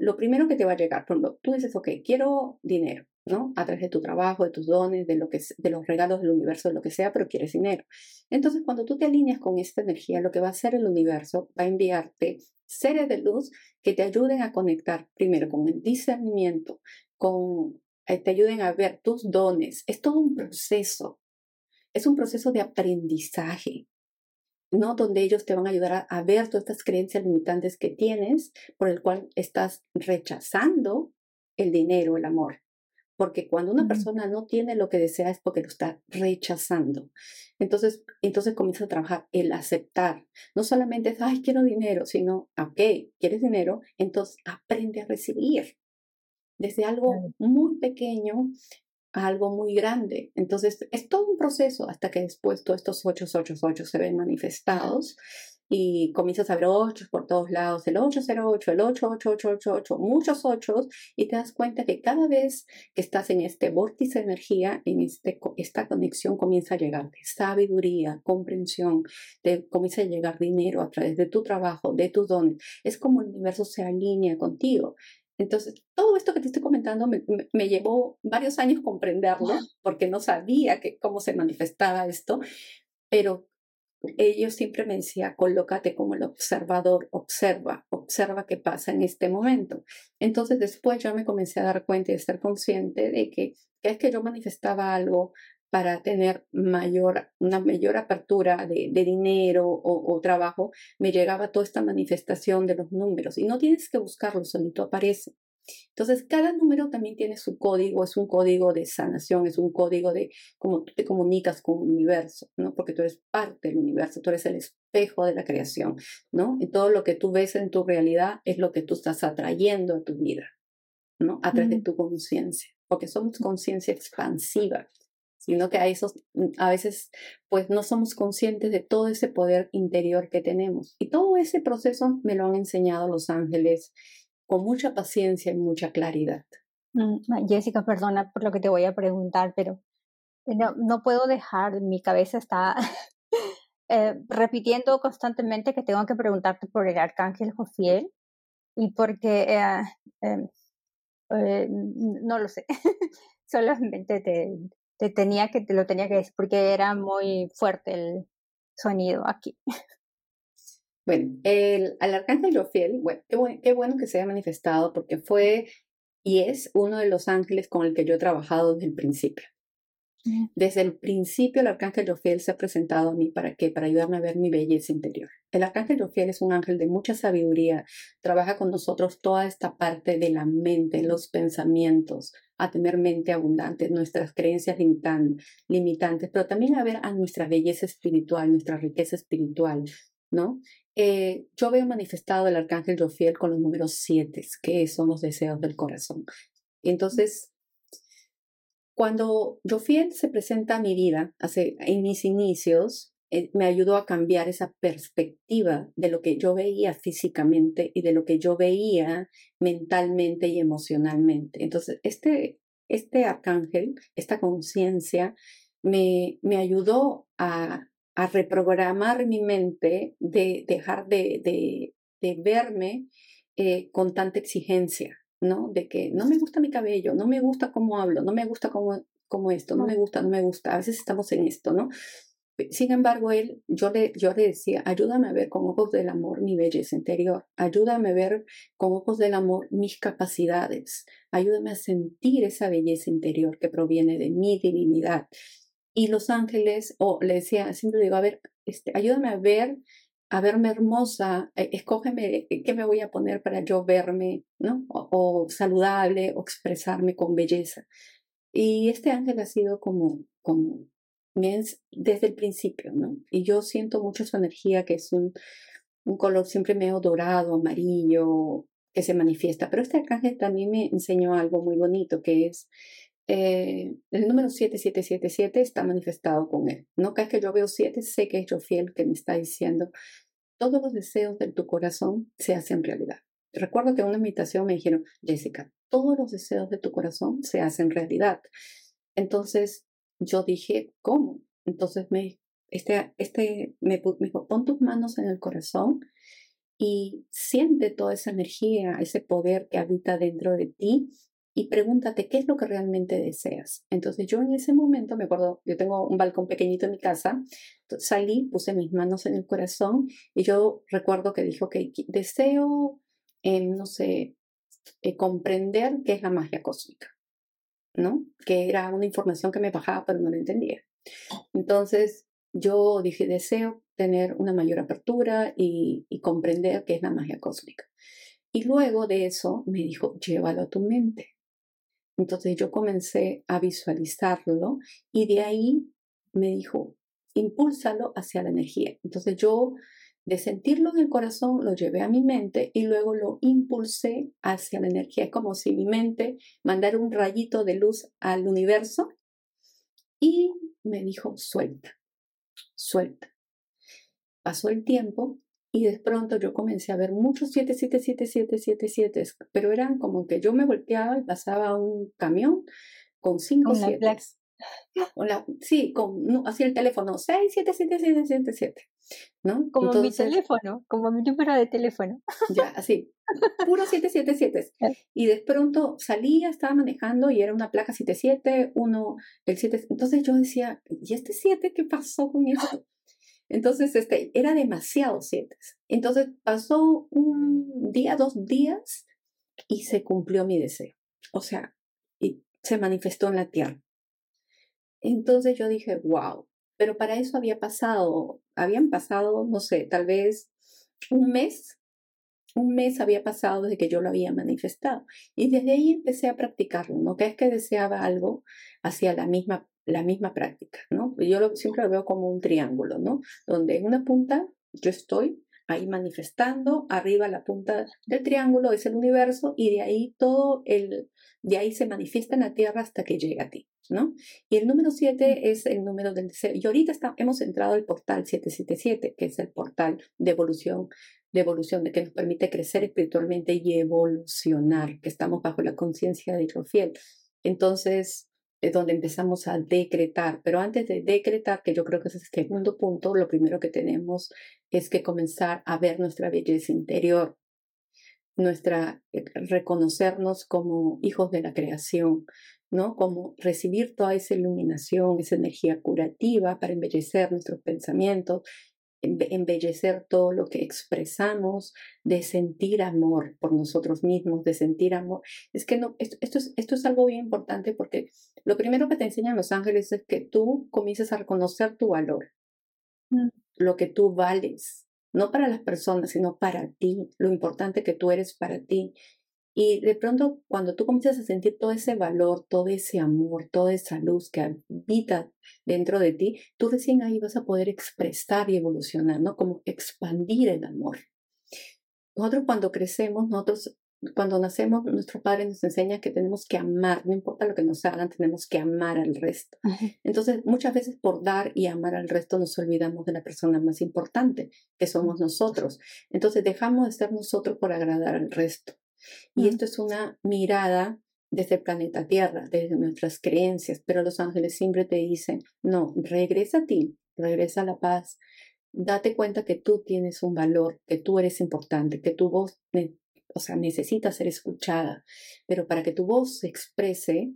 lo primero que te va a llegar, cuando tú dices, ok, quiero dinero, ¿no? A través de tu trabajo, de tus dones, de, lo que, de los regalos del universo, de lo que sea, pero quieres dinero. Entonces, cuando tú te alineas con esta energía, lo que va a hacer el universo va a enviarte seres de luz que te ayuden a conectar primero con el discernimiento, con, eh, te ayuden a ver tus dones. Es todo un proceso. Es un proceso de aprendizaje. ¿No? Donde ellos te van a ayudar a, ver todas estas creencias limitantes que tienes, por el cual estás rechazando el dinero, el amor. Porque cuando una persona no tiene lo que desea es porque lo está rechazando. Entonces, entonces comienza a trabajar el aceptar. No solamente es, ay, quiero dinero, sino, ok, quieres dinero, entonces aprende a recibir. Desde algo muy pequeño algo muy grande. Entonces, es todo un proceso hasta que después todos estos 8, 8, 8 se ven manifestados y comienzas a ver 8 por todos lados, el 808, el 88888, muchos 8 y te das cuenta que cada vez que estás en este vórtice de energía, en este, esta conexión comienza a llegar sabiduría, comprensión, te comienza a llegar dinero a través de tu trabajo, de tus dones. Es como el universo se alinea contigo. Entonces, todo esto que te estoy comentando me, llevó varios años comprenderlo, porque no sabía que, cómo se manifestaba esto, pero ellos siempre me decían, colócate como el observador, observa, observa qué pasa en este momento. Entonces después yo me comencé a dar cuenta y a estar consciente de que, que es que yo manifestaba algo para tener mayor, una mayor apertura de, dinero o, trabajo, me llegaba toda esta manifestación de los números. Y no tienes que buscarlo, solito aparece. Entonces, cada número también tiene su código, es un código de sanación, es un código de cómo tú te comunicas con el universo, ¿no? Porque tú eres parte del universo, tú eres el espejo de la creación, ¿no? Y todo lo que tú ves en tu realidad es lo que tú estás atrayendo a tu vida, ¿no? A través de tu conciencia, porque somos conciencia expansiva sino que a, esos, a veces pues no somos conscientes de todo ese poder interior que tenemos. Y todo ese proceso me lo han enseñado los ángeles con mucha paciencia y mucha claridad. Mm, Jessica, perdona por lo que te voy a preguntar, pero no, no puedo dejar, mi cabeza está (laughs) eh, repitiendo constantemente que tengo que preguntarte por el arcángel Jofiel y porque, eh, em, eh, no lo sé, (laughs) solamente te, te tenía que, te lo tenía que decir porque era muy fuerte el sonido aquí. Bueno, el, al arcángel Jofiel, bueno, qué, bueno que se haya manifestado porque fue y es uno de los ángeles con el que yo he trabajado desde el principio. Mm. Desde el principio el arcángel Jofiel se ha presentado a mí para qué? Para ayudarme a ver mi belleza interior. El arcángel Jofiel es un ángel de mucha sabiduría, trabaja con nosotros toda esta parte de la mente, los pensamientos, a tener mente abundante, nuestras creencias limitantes, pero también a ver a nuestra belleza espiritual, nuestra riqueza espiritual, ¿no? Eh, yo veo manifestado el arcángel Jofiel con los números siete, que son los deseos del corazón. Entonces, cuando Jofiel se presenta a mi vida, hace, en mis inicios, eh, me ayudó a cambiar esa perspectiva de lo que yo veía físicamente y de lo que yo veía mentalmente y emocionalmente. Entonces, este, este arcángel, esta conciencia, me, me ayudó a, a, reprogramar mi mente de dejar de, de, de verme eh, con tanta exigencia, ¿no? De que no me gusta mi cabello, no me gusta cómo hablo, no me gusta cómo, como esto, no me gusta, no me gusta. A veces estamos en esto, ¿no? Sin embargo, él, yo le, yo le decía, ayúdame a ver con ojos del amor mi belleza interior, ayúdame a ver con ojos del amor mis capacidades, ayúdame a sentir esa belleza interior que proviene de mi divinidad. Y los ángeles, o le decía, siempre digo, a ver, este, ayúdame a ver, a verme hermosa, e, escógeme qué me voy a poner para yo verme, ¿no? O, saludable, o expresarme con belleza. Y este ángel ha sido como, como desde el principio, ¿no? Y yo siento mucho su energía, que es un, un color siempre medio dorado, amarillo, que se manifiesta. Pero este arcángel también me enseñó algo muy bonito, que es eh, el número 7777 está manifestado con él. No cada vez que yo veo 7, sé que es yo fiel que me está diciendo, todos los deseos de tu corazón se hacen realidad. Recuerdo que en una invitación me dijeron, Jessica, todos los deseos de tu corazón se hacen realidad. Entonces yo dije, ¿cómo? Entonces me, este, este, me, dijo, pon tus manos en el corazón y siente toda esa energía, ese poder que habita dentro de ti y pregúntate qué es lo que realmente deseas. Entonces yo en ese momento me acuerdo, yo tengo un balcón pequeñito en mi casa, salí, puse mis manos en el corazón y yo recuerdo que dijo que deseo, eh, no sé, eh, comprender qué es la magia cósmica, ¿no? Que era una información que me bajaba pero no la entendía. Entonces yo dije, deseo tener una mayor apertura y, y comprender qué es la magia cósmica. Y luego de eso me dijo, llévalo a tu mente. Entonces yo comencé a visualizarlo y de ahí me dijo, impúlsalo hacia la energía. Entonces yo de sentirlo en el corazón lo llevé a mi mente y luego lo impulsé hacia la energía. Es como si mi mente mandara un rayito de luz al universo y me dijo, suelta, suelta. Pasó el tiempo y de pronto yo comencé a ver muchos 7, 7, 7, 7, 7, 7, pero eran como que yo me volteaba y pasaba un camión con 5 7. Sí, con, no, así el teléfono, 6, 7, 7, 7, 7, 7. ¿no? Como mi teléfono, como mi número de teléfono. Ya, así, puro 777. Y de pronto salía, estaba manejando y era una placa 77, uno, el 7. Entonces yo decía, ¿y este 7 qué pasó con eso? Entonces, este, era demasiado siete. Entonces pasó un día, dos días y se cumplió mi deseo. O sea, y se manifestó en la tierra. Entonces yo dije, wow, pero para eso había pasado, habían pasado, no sé, tal vez un mes, un mes había pasado desde que yo lo había manifestado. Y desde ahí empecé a practicarlo, ¿no? Que es que deseaba algo, hacia la misma la misma práctica, ¿no? Yo lo, siempre lo veo como un triángulo, ¿no? Donde en una punta yo estoy ahí manifestando, arriba la punta del triángulo es el universo y de ahí todo el, de ahí se manifiesta en la Tierra hasta que llega a ti, ¿no? Y el número 7 es el número del deseo. Y ahorita está, hemos entrado al portal 777, que es el portal de evolución, de evolución, de que nos permite crecer espiritualmente y evolucionar, que estamos bajo la conciencia de Hidrofiel. Entonces, es donde empezamos a decretar. Pero antes de decretar, que yo creo que es el segundo punto, lo primero que tenemos es que comenzar a ver nuestra belleza interior, nuestra eh, reconocernos como hijos de la creación, ¿no? Como recibir toda esa iluminación, esa energía curativa para embellecer nuestros pensamientos, embellecer todo lo que expresamos, de sentir amor por nosotros mismos, de sentir amor. Es que no, esto, es, esto es algo bien importante porque lo primero que te enseñan los ángeles es que tú comiences a reconocer tu valor, mm. lo que tú vales, no para las personas, sino para ti, lo importante que tú eres para ti. Y de pronto, cuando tú comienzas a sentir todo ese valor, todo ese amor, toda esa luz que habita dentro de ti, tú recién ahí vas a poder expresar y evolucionar, ¿no? Como expandir el amor. Nosotros cuando crecemos, nosotros cuando nacemos, nuestro padre nos enseña que tenemos que amar, no importa lo que nos hagan, tenemos que amar al resto. Entonces, muchas veces por dar y amar al resto nos olvidamos de la persona más importante, que somos nosotros. Entonces, dejamos de ser nosotros por agradar al resto. Y esto es una mirada desde el planeta Tierra, desde nuestras creencias, pero los ángeles siempre te dicen, no, regresa a ti, regresa a la paz, date cuenta que tú tienes un valor, que tú eres importante, que tu voz, o sea, necesita ser escuchada, pero para que tu voz se exprese,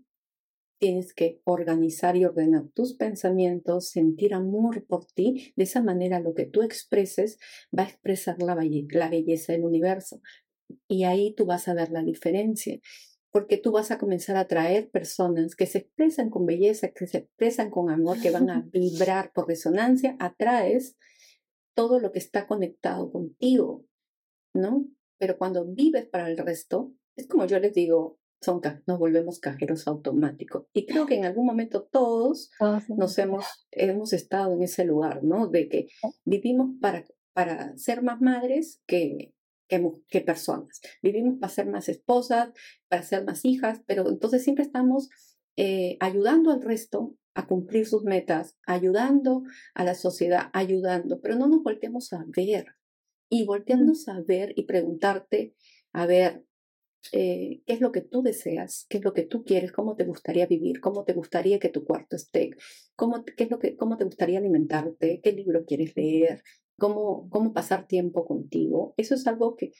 tienes que organizar y ordenar tus pensamientos, sentir amor por ti. De esa manera lo que tú expreses va a expresar la, la belleza del universo y ahí tú vas a ver la diferencia, porque tú vas a comenzar a atraer personas que se expresan con belleza, que se expresan con amor, que van a (laughs) vibrar por resonancia, atraes todo lo que está conectado contigo, ¿no? Pero cuando vives para el resto, es como yo les digo, son, nos volvemos cajeros automáticos. Y creo que en algún momento todos nos hemos, hemos estado en ese lugar, ¿no? De que vivimos para, para ser más madres que, que, personas. Vivimos para ser más esposas, para ser más hijas, pero entonces siempre estamos eh, ayudando al resto a cumplir sus metas, ayudando a la sociedad, ayudando, pero no nos volteamos a ver. Y voltearnos a ver y preguntarte, a ver, eh, qué es lo que tú deseas, qué es lo que tú quieres, cómo te gustaría vivir, cómo te gustaría que tu cuarto esté, cómo, qué es lo que, cómo te gustaría alimentarte, qué libro quieres leer, cómo, cómo pasar tiempo contigo. Eso es algo que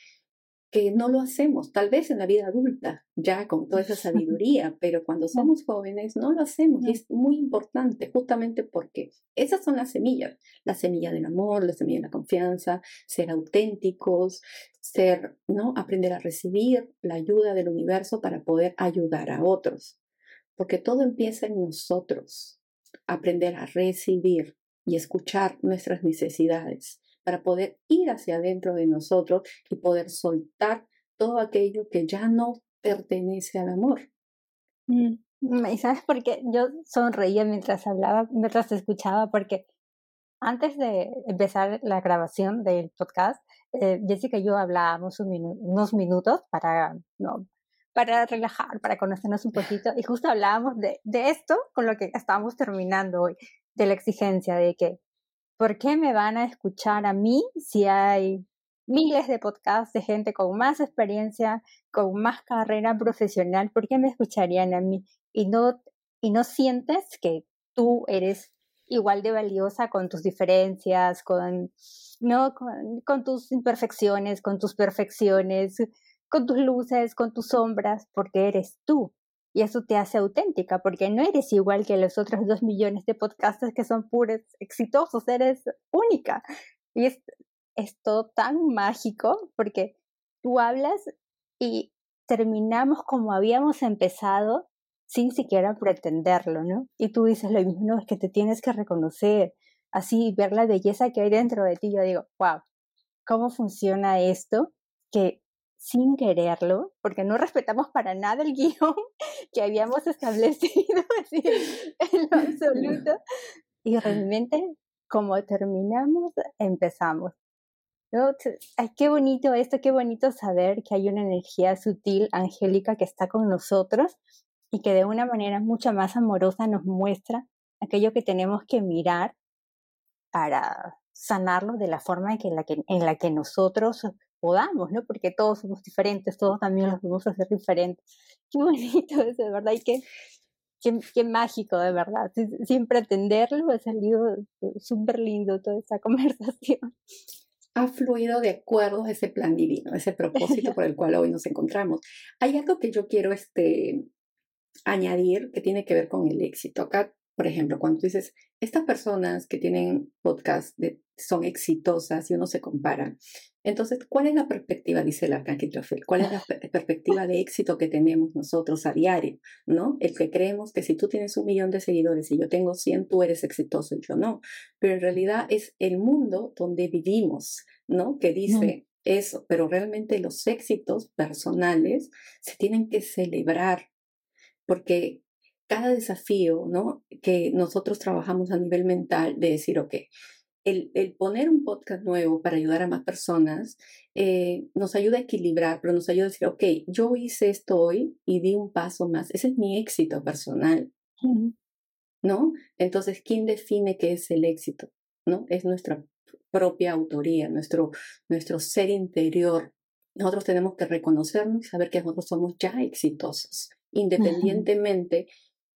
que no lo hacemos, tal vez en la vida adulta, ya con toda esa (laughs) sabiduría, pero cuando somos jóvenes no lo hacemos y es muy importante justamente porque esas son las semillas, la semilla del amor, la semilla de la confianza, ser auténticos, ser, ¿no? Aprender a recibir la ayuda del universo para poder ayudar a otros, porque todo empieza en nosotros, aprender a recibir y escuchar nuestras necesidades para poder ir hacia adentro de nosotros y poder soltar todo aquello que ya no pertenece al amor. Mm, y sabes por qué yo sonreía mientras hablaba, mientras te escuchaba, porque antes de empezar la grabación del podcast, eh, Jessica y yo hablábamos unos minutos para, no, para relajar, para conocernos un poquito, y justo hablábamos de, de esto con lo que estábamos terminando hoy, de la exigencia de que ¿por qué me van a escuchar a mí si hay miles de podcasts de gente con más experiencia, con más carrera profesional? ¿Por qué me escucharían a mí? Y no, y no sientes que tú eres igual de valiosa con tus diferencias, con, ¿no? con, con tus imperfecciones, con tus perfecciones, con tus luces, con tus sombras, porque eres tú. Y eso te hace auténtica, porque no eres igual que los otros dos millones de podcasters que son puros exitosos, eres única. Y es, es todo tan mágico, porque tú hablas y terminamos como habíamos empezado sin siquiera pretenderlo, ¿no? Y tú dices lo mismo, no, es que te tienes que reconocer, así, ver la belleza que hay dentro de ti. Yo digo, wow, ¿cómo funciona esto? Que sin quererlo, porque no respetamos para nada el (laughs) guion que habíamos (laughs) establecido así, en lo absoluto. Y realmente, como terminamos, empezamos. ¿No? Ay, qué bonito esto, qué bonito saber que hay una energía sutil, angélica, que está con nosotros y que de una manera mucho más amorosa nos muestra aquello que tenemos que mirar para sanarlo de la forma en, la que, en la que nosotros podamos, ¿no? Porque todos somos diferentes, todos también los vamos a hacer diferentes. (laughs) Qué bonito eso, de verdad, y qué, qué, mágico, de verdad. Sin, pretenderlo, ha salido súper lindo toda esta (laughs) conversación. Ha fluido de acuerdo a ese plan divino, ese propósito por el cual hoy nos encontramos. Hay algo que yo quiero este, añadir que tiene que ver con el éxito. Acá por ejemplo, cuando tú dices, estas personas que tienen podcast son exitosas y uno se compara, entonces, ¿cuál es la perspectiva, dice el arcángel Rafael? ¿Cuál es la perspectiva de éxito que tenemos nosotros a diario? ¿No? El que creemos que si tú tienes un millón de seguidores y yo tengo 100, tú eres exitoso y yo no. Pero en realidad es el mundo donde vivimos, ¿no? Que dice eso, pero realmente los éxitos personales se tienen que celebrar porque cada desafío, ¿no? Que nosotros trabajamos a nivel mental de decir, ok, el, el poner un podcast nuevo para ayudar a más personas eh, nos ayuda a equilibrar, pero nos ayuda a decir, ok, yo hice esto hoy y di un paso más. Ese es mi éxito personal, ¿no? Entonces, ¿quién define qué es el éxito? ¿No? Es nuestra propia autoría, nuestro, nuestro ser interior. Nosotros tenemos que reconocernos y saber que nosotros somos ya exitosos, independientemente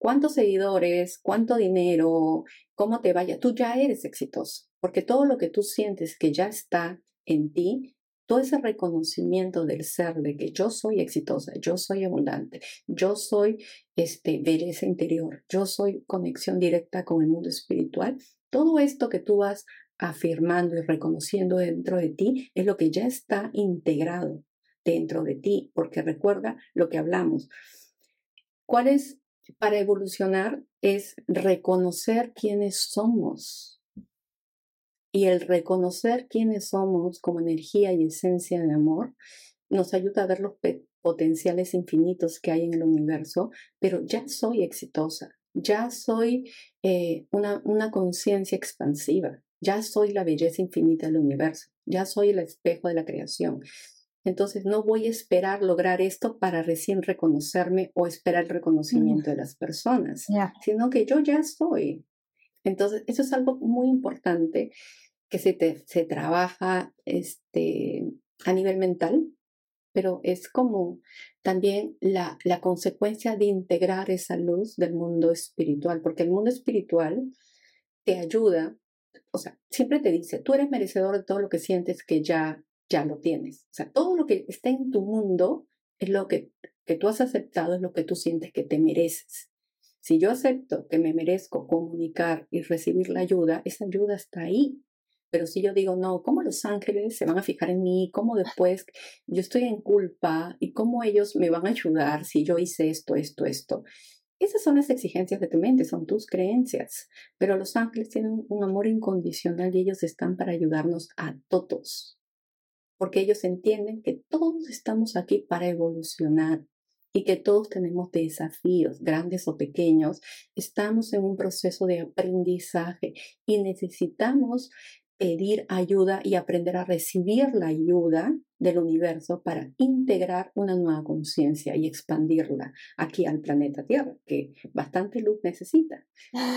cuántos seguidores, cuánto dinero, cómo te vaya, tú ya eres exitoso, porque todo lo que tú sientes que ya está en ti, todo ese reconocimiento del ser, de que yo soy exitosa, yo soy abundante, yo soy este, belleza interior, yo soy conexión directa con el mundo espiritual, todo esto que tú vas afirmando y reconociendo dentro de ti es lo que ya está integrado dentro de ti, porque recuerda lo que hablamos. ¿Cuál es para evolucionar es reconocer quiénes somos. Y el reconocer quiénes somos como energía y esencia de amor nos ayuda a ver los potenciales infinitos que hay en el universo, pero ya soy exitosa, ya soy eh, una conciencia expansiva, ya soy la belleza infinita del universo, ya soy el espejo de la creación. Entonces no voy a esperar lograr esto para recién reconocerme o esperar el reconocimiento de las personas, sino que yo ya estoy. Entonces, eso es algo muy importante que se, se trabaja este, a nivel mental, pero es como también la, la consecuencia de integrar esa luz del mundo espiritual, porque el mundo espiritual te ayuda, o sea, siempre te dice, tú eres merecedor de todo lo que sientes que ya ya lo tienes. O sea, todo lo que está en tu mundo es lo que, que tú has aceptado, es lo que tú sientes que te mereces. Si yo acepto que me merezco comunicar y recibir la ayuda, esa ayuda está ahí. Pero si yo digo, no, ¿cómo los ángeles se van a fijar en mí? ¿Cómo después yo estoy en culpa? ¿Y cómo ellos me van a ayudar si yo hice esto, esto, esto? Esas son las exigencias de tu mente, son tus creencias. Pero los ángeles tienen un amor incondicional y ellos están para ayudarnos a todos porque ellos entienden que todos estamos aquí para evolucionar y que todos tenemos desafíos, grandes o pequeños. Estamos en un proceso de aprendizaje y necesitamos pedir ayuda y aprender a recibir la ayuda del universo para integrar una nueva conciencia y expandirla aquí al planeta Tierra, que bastante luz necesita.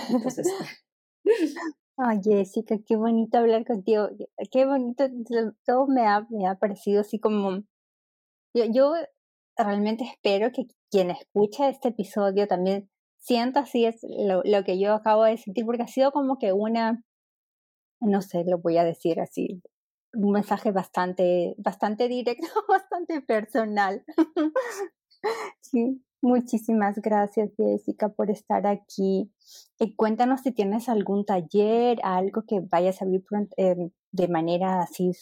Entonces, (laughs) (laughs) Ay, Jessica, qué bonito hablar contigo. Qué bonito, todo me ha, me ha parecido así como... Yo, realmente espero que quien escuche este episodio también sienta así es lo, lo que yo acabo de sentir, porque ha sido como que una, no sé, lo voy a decir así, un mensaje bastante, bastante directo, (laughs) bastante personal. (laughs) sí. Muchísimas gracias, Jessica, por estar aquí. Eh, cuéntanos si tienes algún taller, algo que vayas a abrir em, de manera así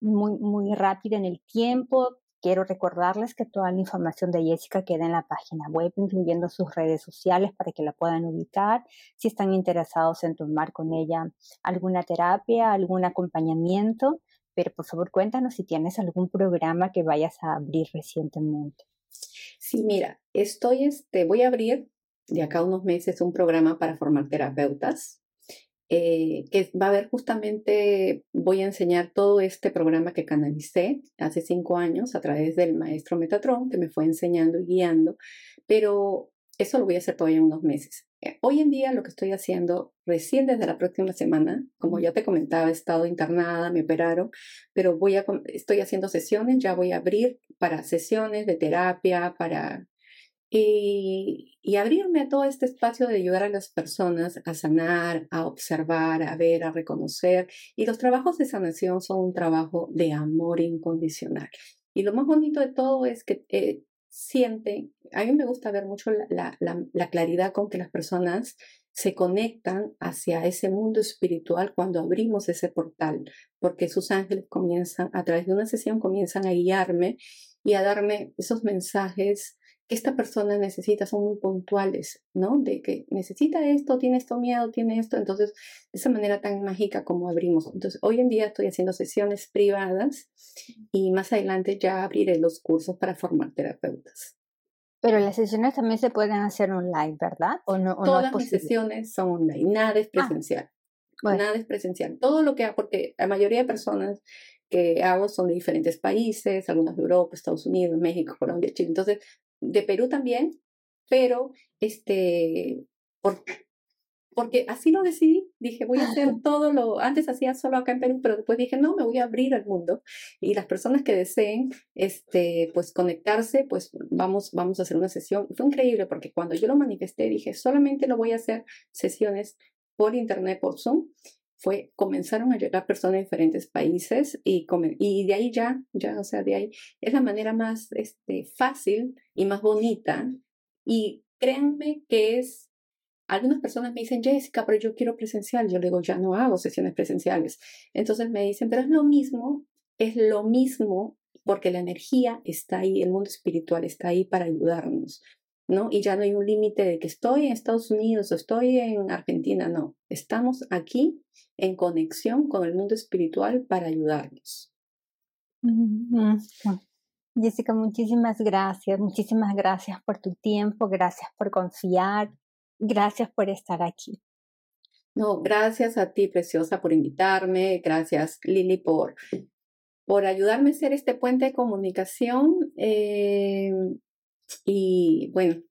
muy, muy rápida en el tiempo. Quiero recordarles que toda la información de Jessica queda en la página web, incluyendo sus redes sociales para que la puedan ubicar. Si están interesados en tomar con ella alguna terapia, algún acompañamiento, pero por favor cuéntanos si tienes algún programa que vayas a abrir recientemente. Sí, mira, estoy, este, voy a abrir de acá unos meses un programa para formar terapeutas. Eh, que va a haber justamente, voy a enseñar todo este programa que canalicé hace cinco años a través del maestro Metatron, que me fue enseñando y guiando, pero eso lo voy a hacer todavía en unos meses. Eh, hoy en día lo que estoy haciendo, recién desde la próxima semana, como ya te comentaba, he estado internada, me operaron, pero voy a, estoy haciendo sesiones, ya voy a abrir para sesiones de terapia, para... Y, y abrirme a todo este espacio de ayudar a las personas a sanar, a observar, a ver, a reconocer. Y los trabajos de sanación son un trabajo de amor incondicional. Y lo más bonito de todo es que eh, sienten, a mí me gusta ver mucho la, la, claridad con que las personas se conectan hacia ese mundo espiritual cuando abrimos ese portal, porque sus ángeles comienzan, a través de una sesión, comienzan a guiarme y a darme esos mensajes esta persona necesita, son muy puntuales, ¿no? De que necesita esto, tiene esto miedo, tiene esto, entonces, de esa manera tan mágica como abrimos. Entonces, hoy en día estoy haciendo sesiones privadas y más adelante ya abriré los cursos para formar terapeutas. Pero las sesiones también se pueden hacer online, ¿verdad? ¿O no, Todas mis sesiones son online, nada es ah, presencial. Nada es presencial. Todo lo que hago, porque la mayoría de personas que hago son de diferentes países, algunas de Europa, Estados Unidos, México, Colombia, Chile. Entonces, de Perú también, pero este, por, porque así lo decidí. Dije, voy a hacer (laughs) todo lo, antes hacía solo acá en Perú, pero después dije, no, me voy a abrir al mundo. Y las personas que deseen, este, pues conectarse, pues vamos, vamos a hacer una sesión. Fue increíble porque cuando yo lo manifesté, dije, solamente lo voy a hacer sesiones por internet, por Zoom. Fue, comenzaron a llegar personas de diferentes países y, y de ahí ya, ya, o sea, de ahí es la manera más este, fácil y más bonita. Y créanme que es algunas personas me dicen, Jessica, pero yo quiero presencial. Yo le digo, ya no hago sesiones presenciales. Entonces me dicen, pero es lo mismo, es lo mismo porque la energía está ahí, el mundo espiritual está ahí para ayudarnos, ¿no? Y ya no hay un límite de que estoy en Estados Unidos o estoy en Argentina, no. Estamos aquí en conexión con el mundo espiritual para ayudarnos. Jessica, muchísimas gracias, muchísimas gracias por tu tiempo, gracias por confiar, Gracias por estar aquí. No, gracias a ti, preciosa, por invitarme. Gracias, Lili, por por ayudarme a ser este puente de comunicación. Eh, y bueno,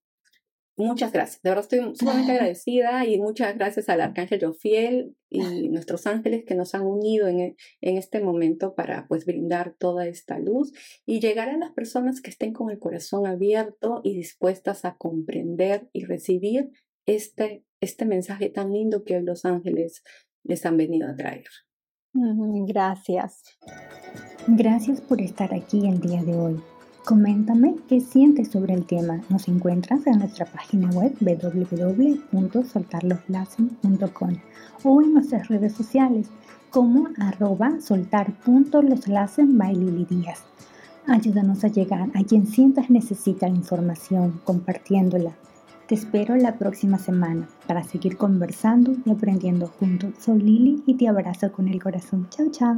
muchas gracias. De verdad estoy sumamente (laughs) agradecida y muchas gracias al Arcángel Jofiel y nuestros ángeles que nos han unido en, en, este momento para pues brindar toda esta luz y llegar a las personas que estén con el corazón abierto y dispuestas a comprender y recibir este, este mensaje tan lindo que los ángeles les han venido a traer. Gracias. Gracias por estar aquí el día de hoy. Coméntame qué sientes sobre el tema. Nos encuentras en nuestra página web www.soltarloslassen.com o en nuestras redes sociales como arroba soltar.loslassen Díaz. Ayúdanos a llegar a quien sientas necesita la información compartiéndola. Te espero la próxima semana para seguir conversando y aprendiendo juntos. Soy Lili y te abrazo con el corazón. Chao, chao.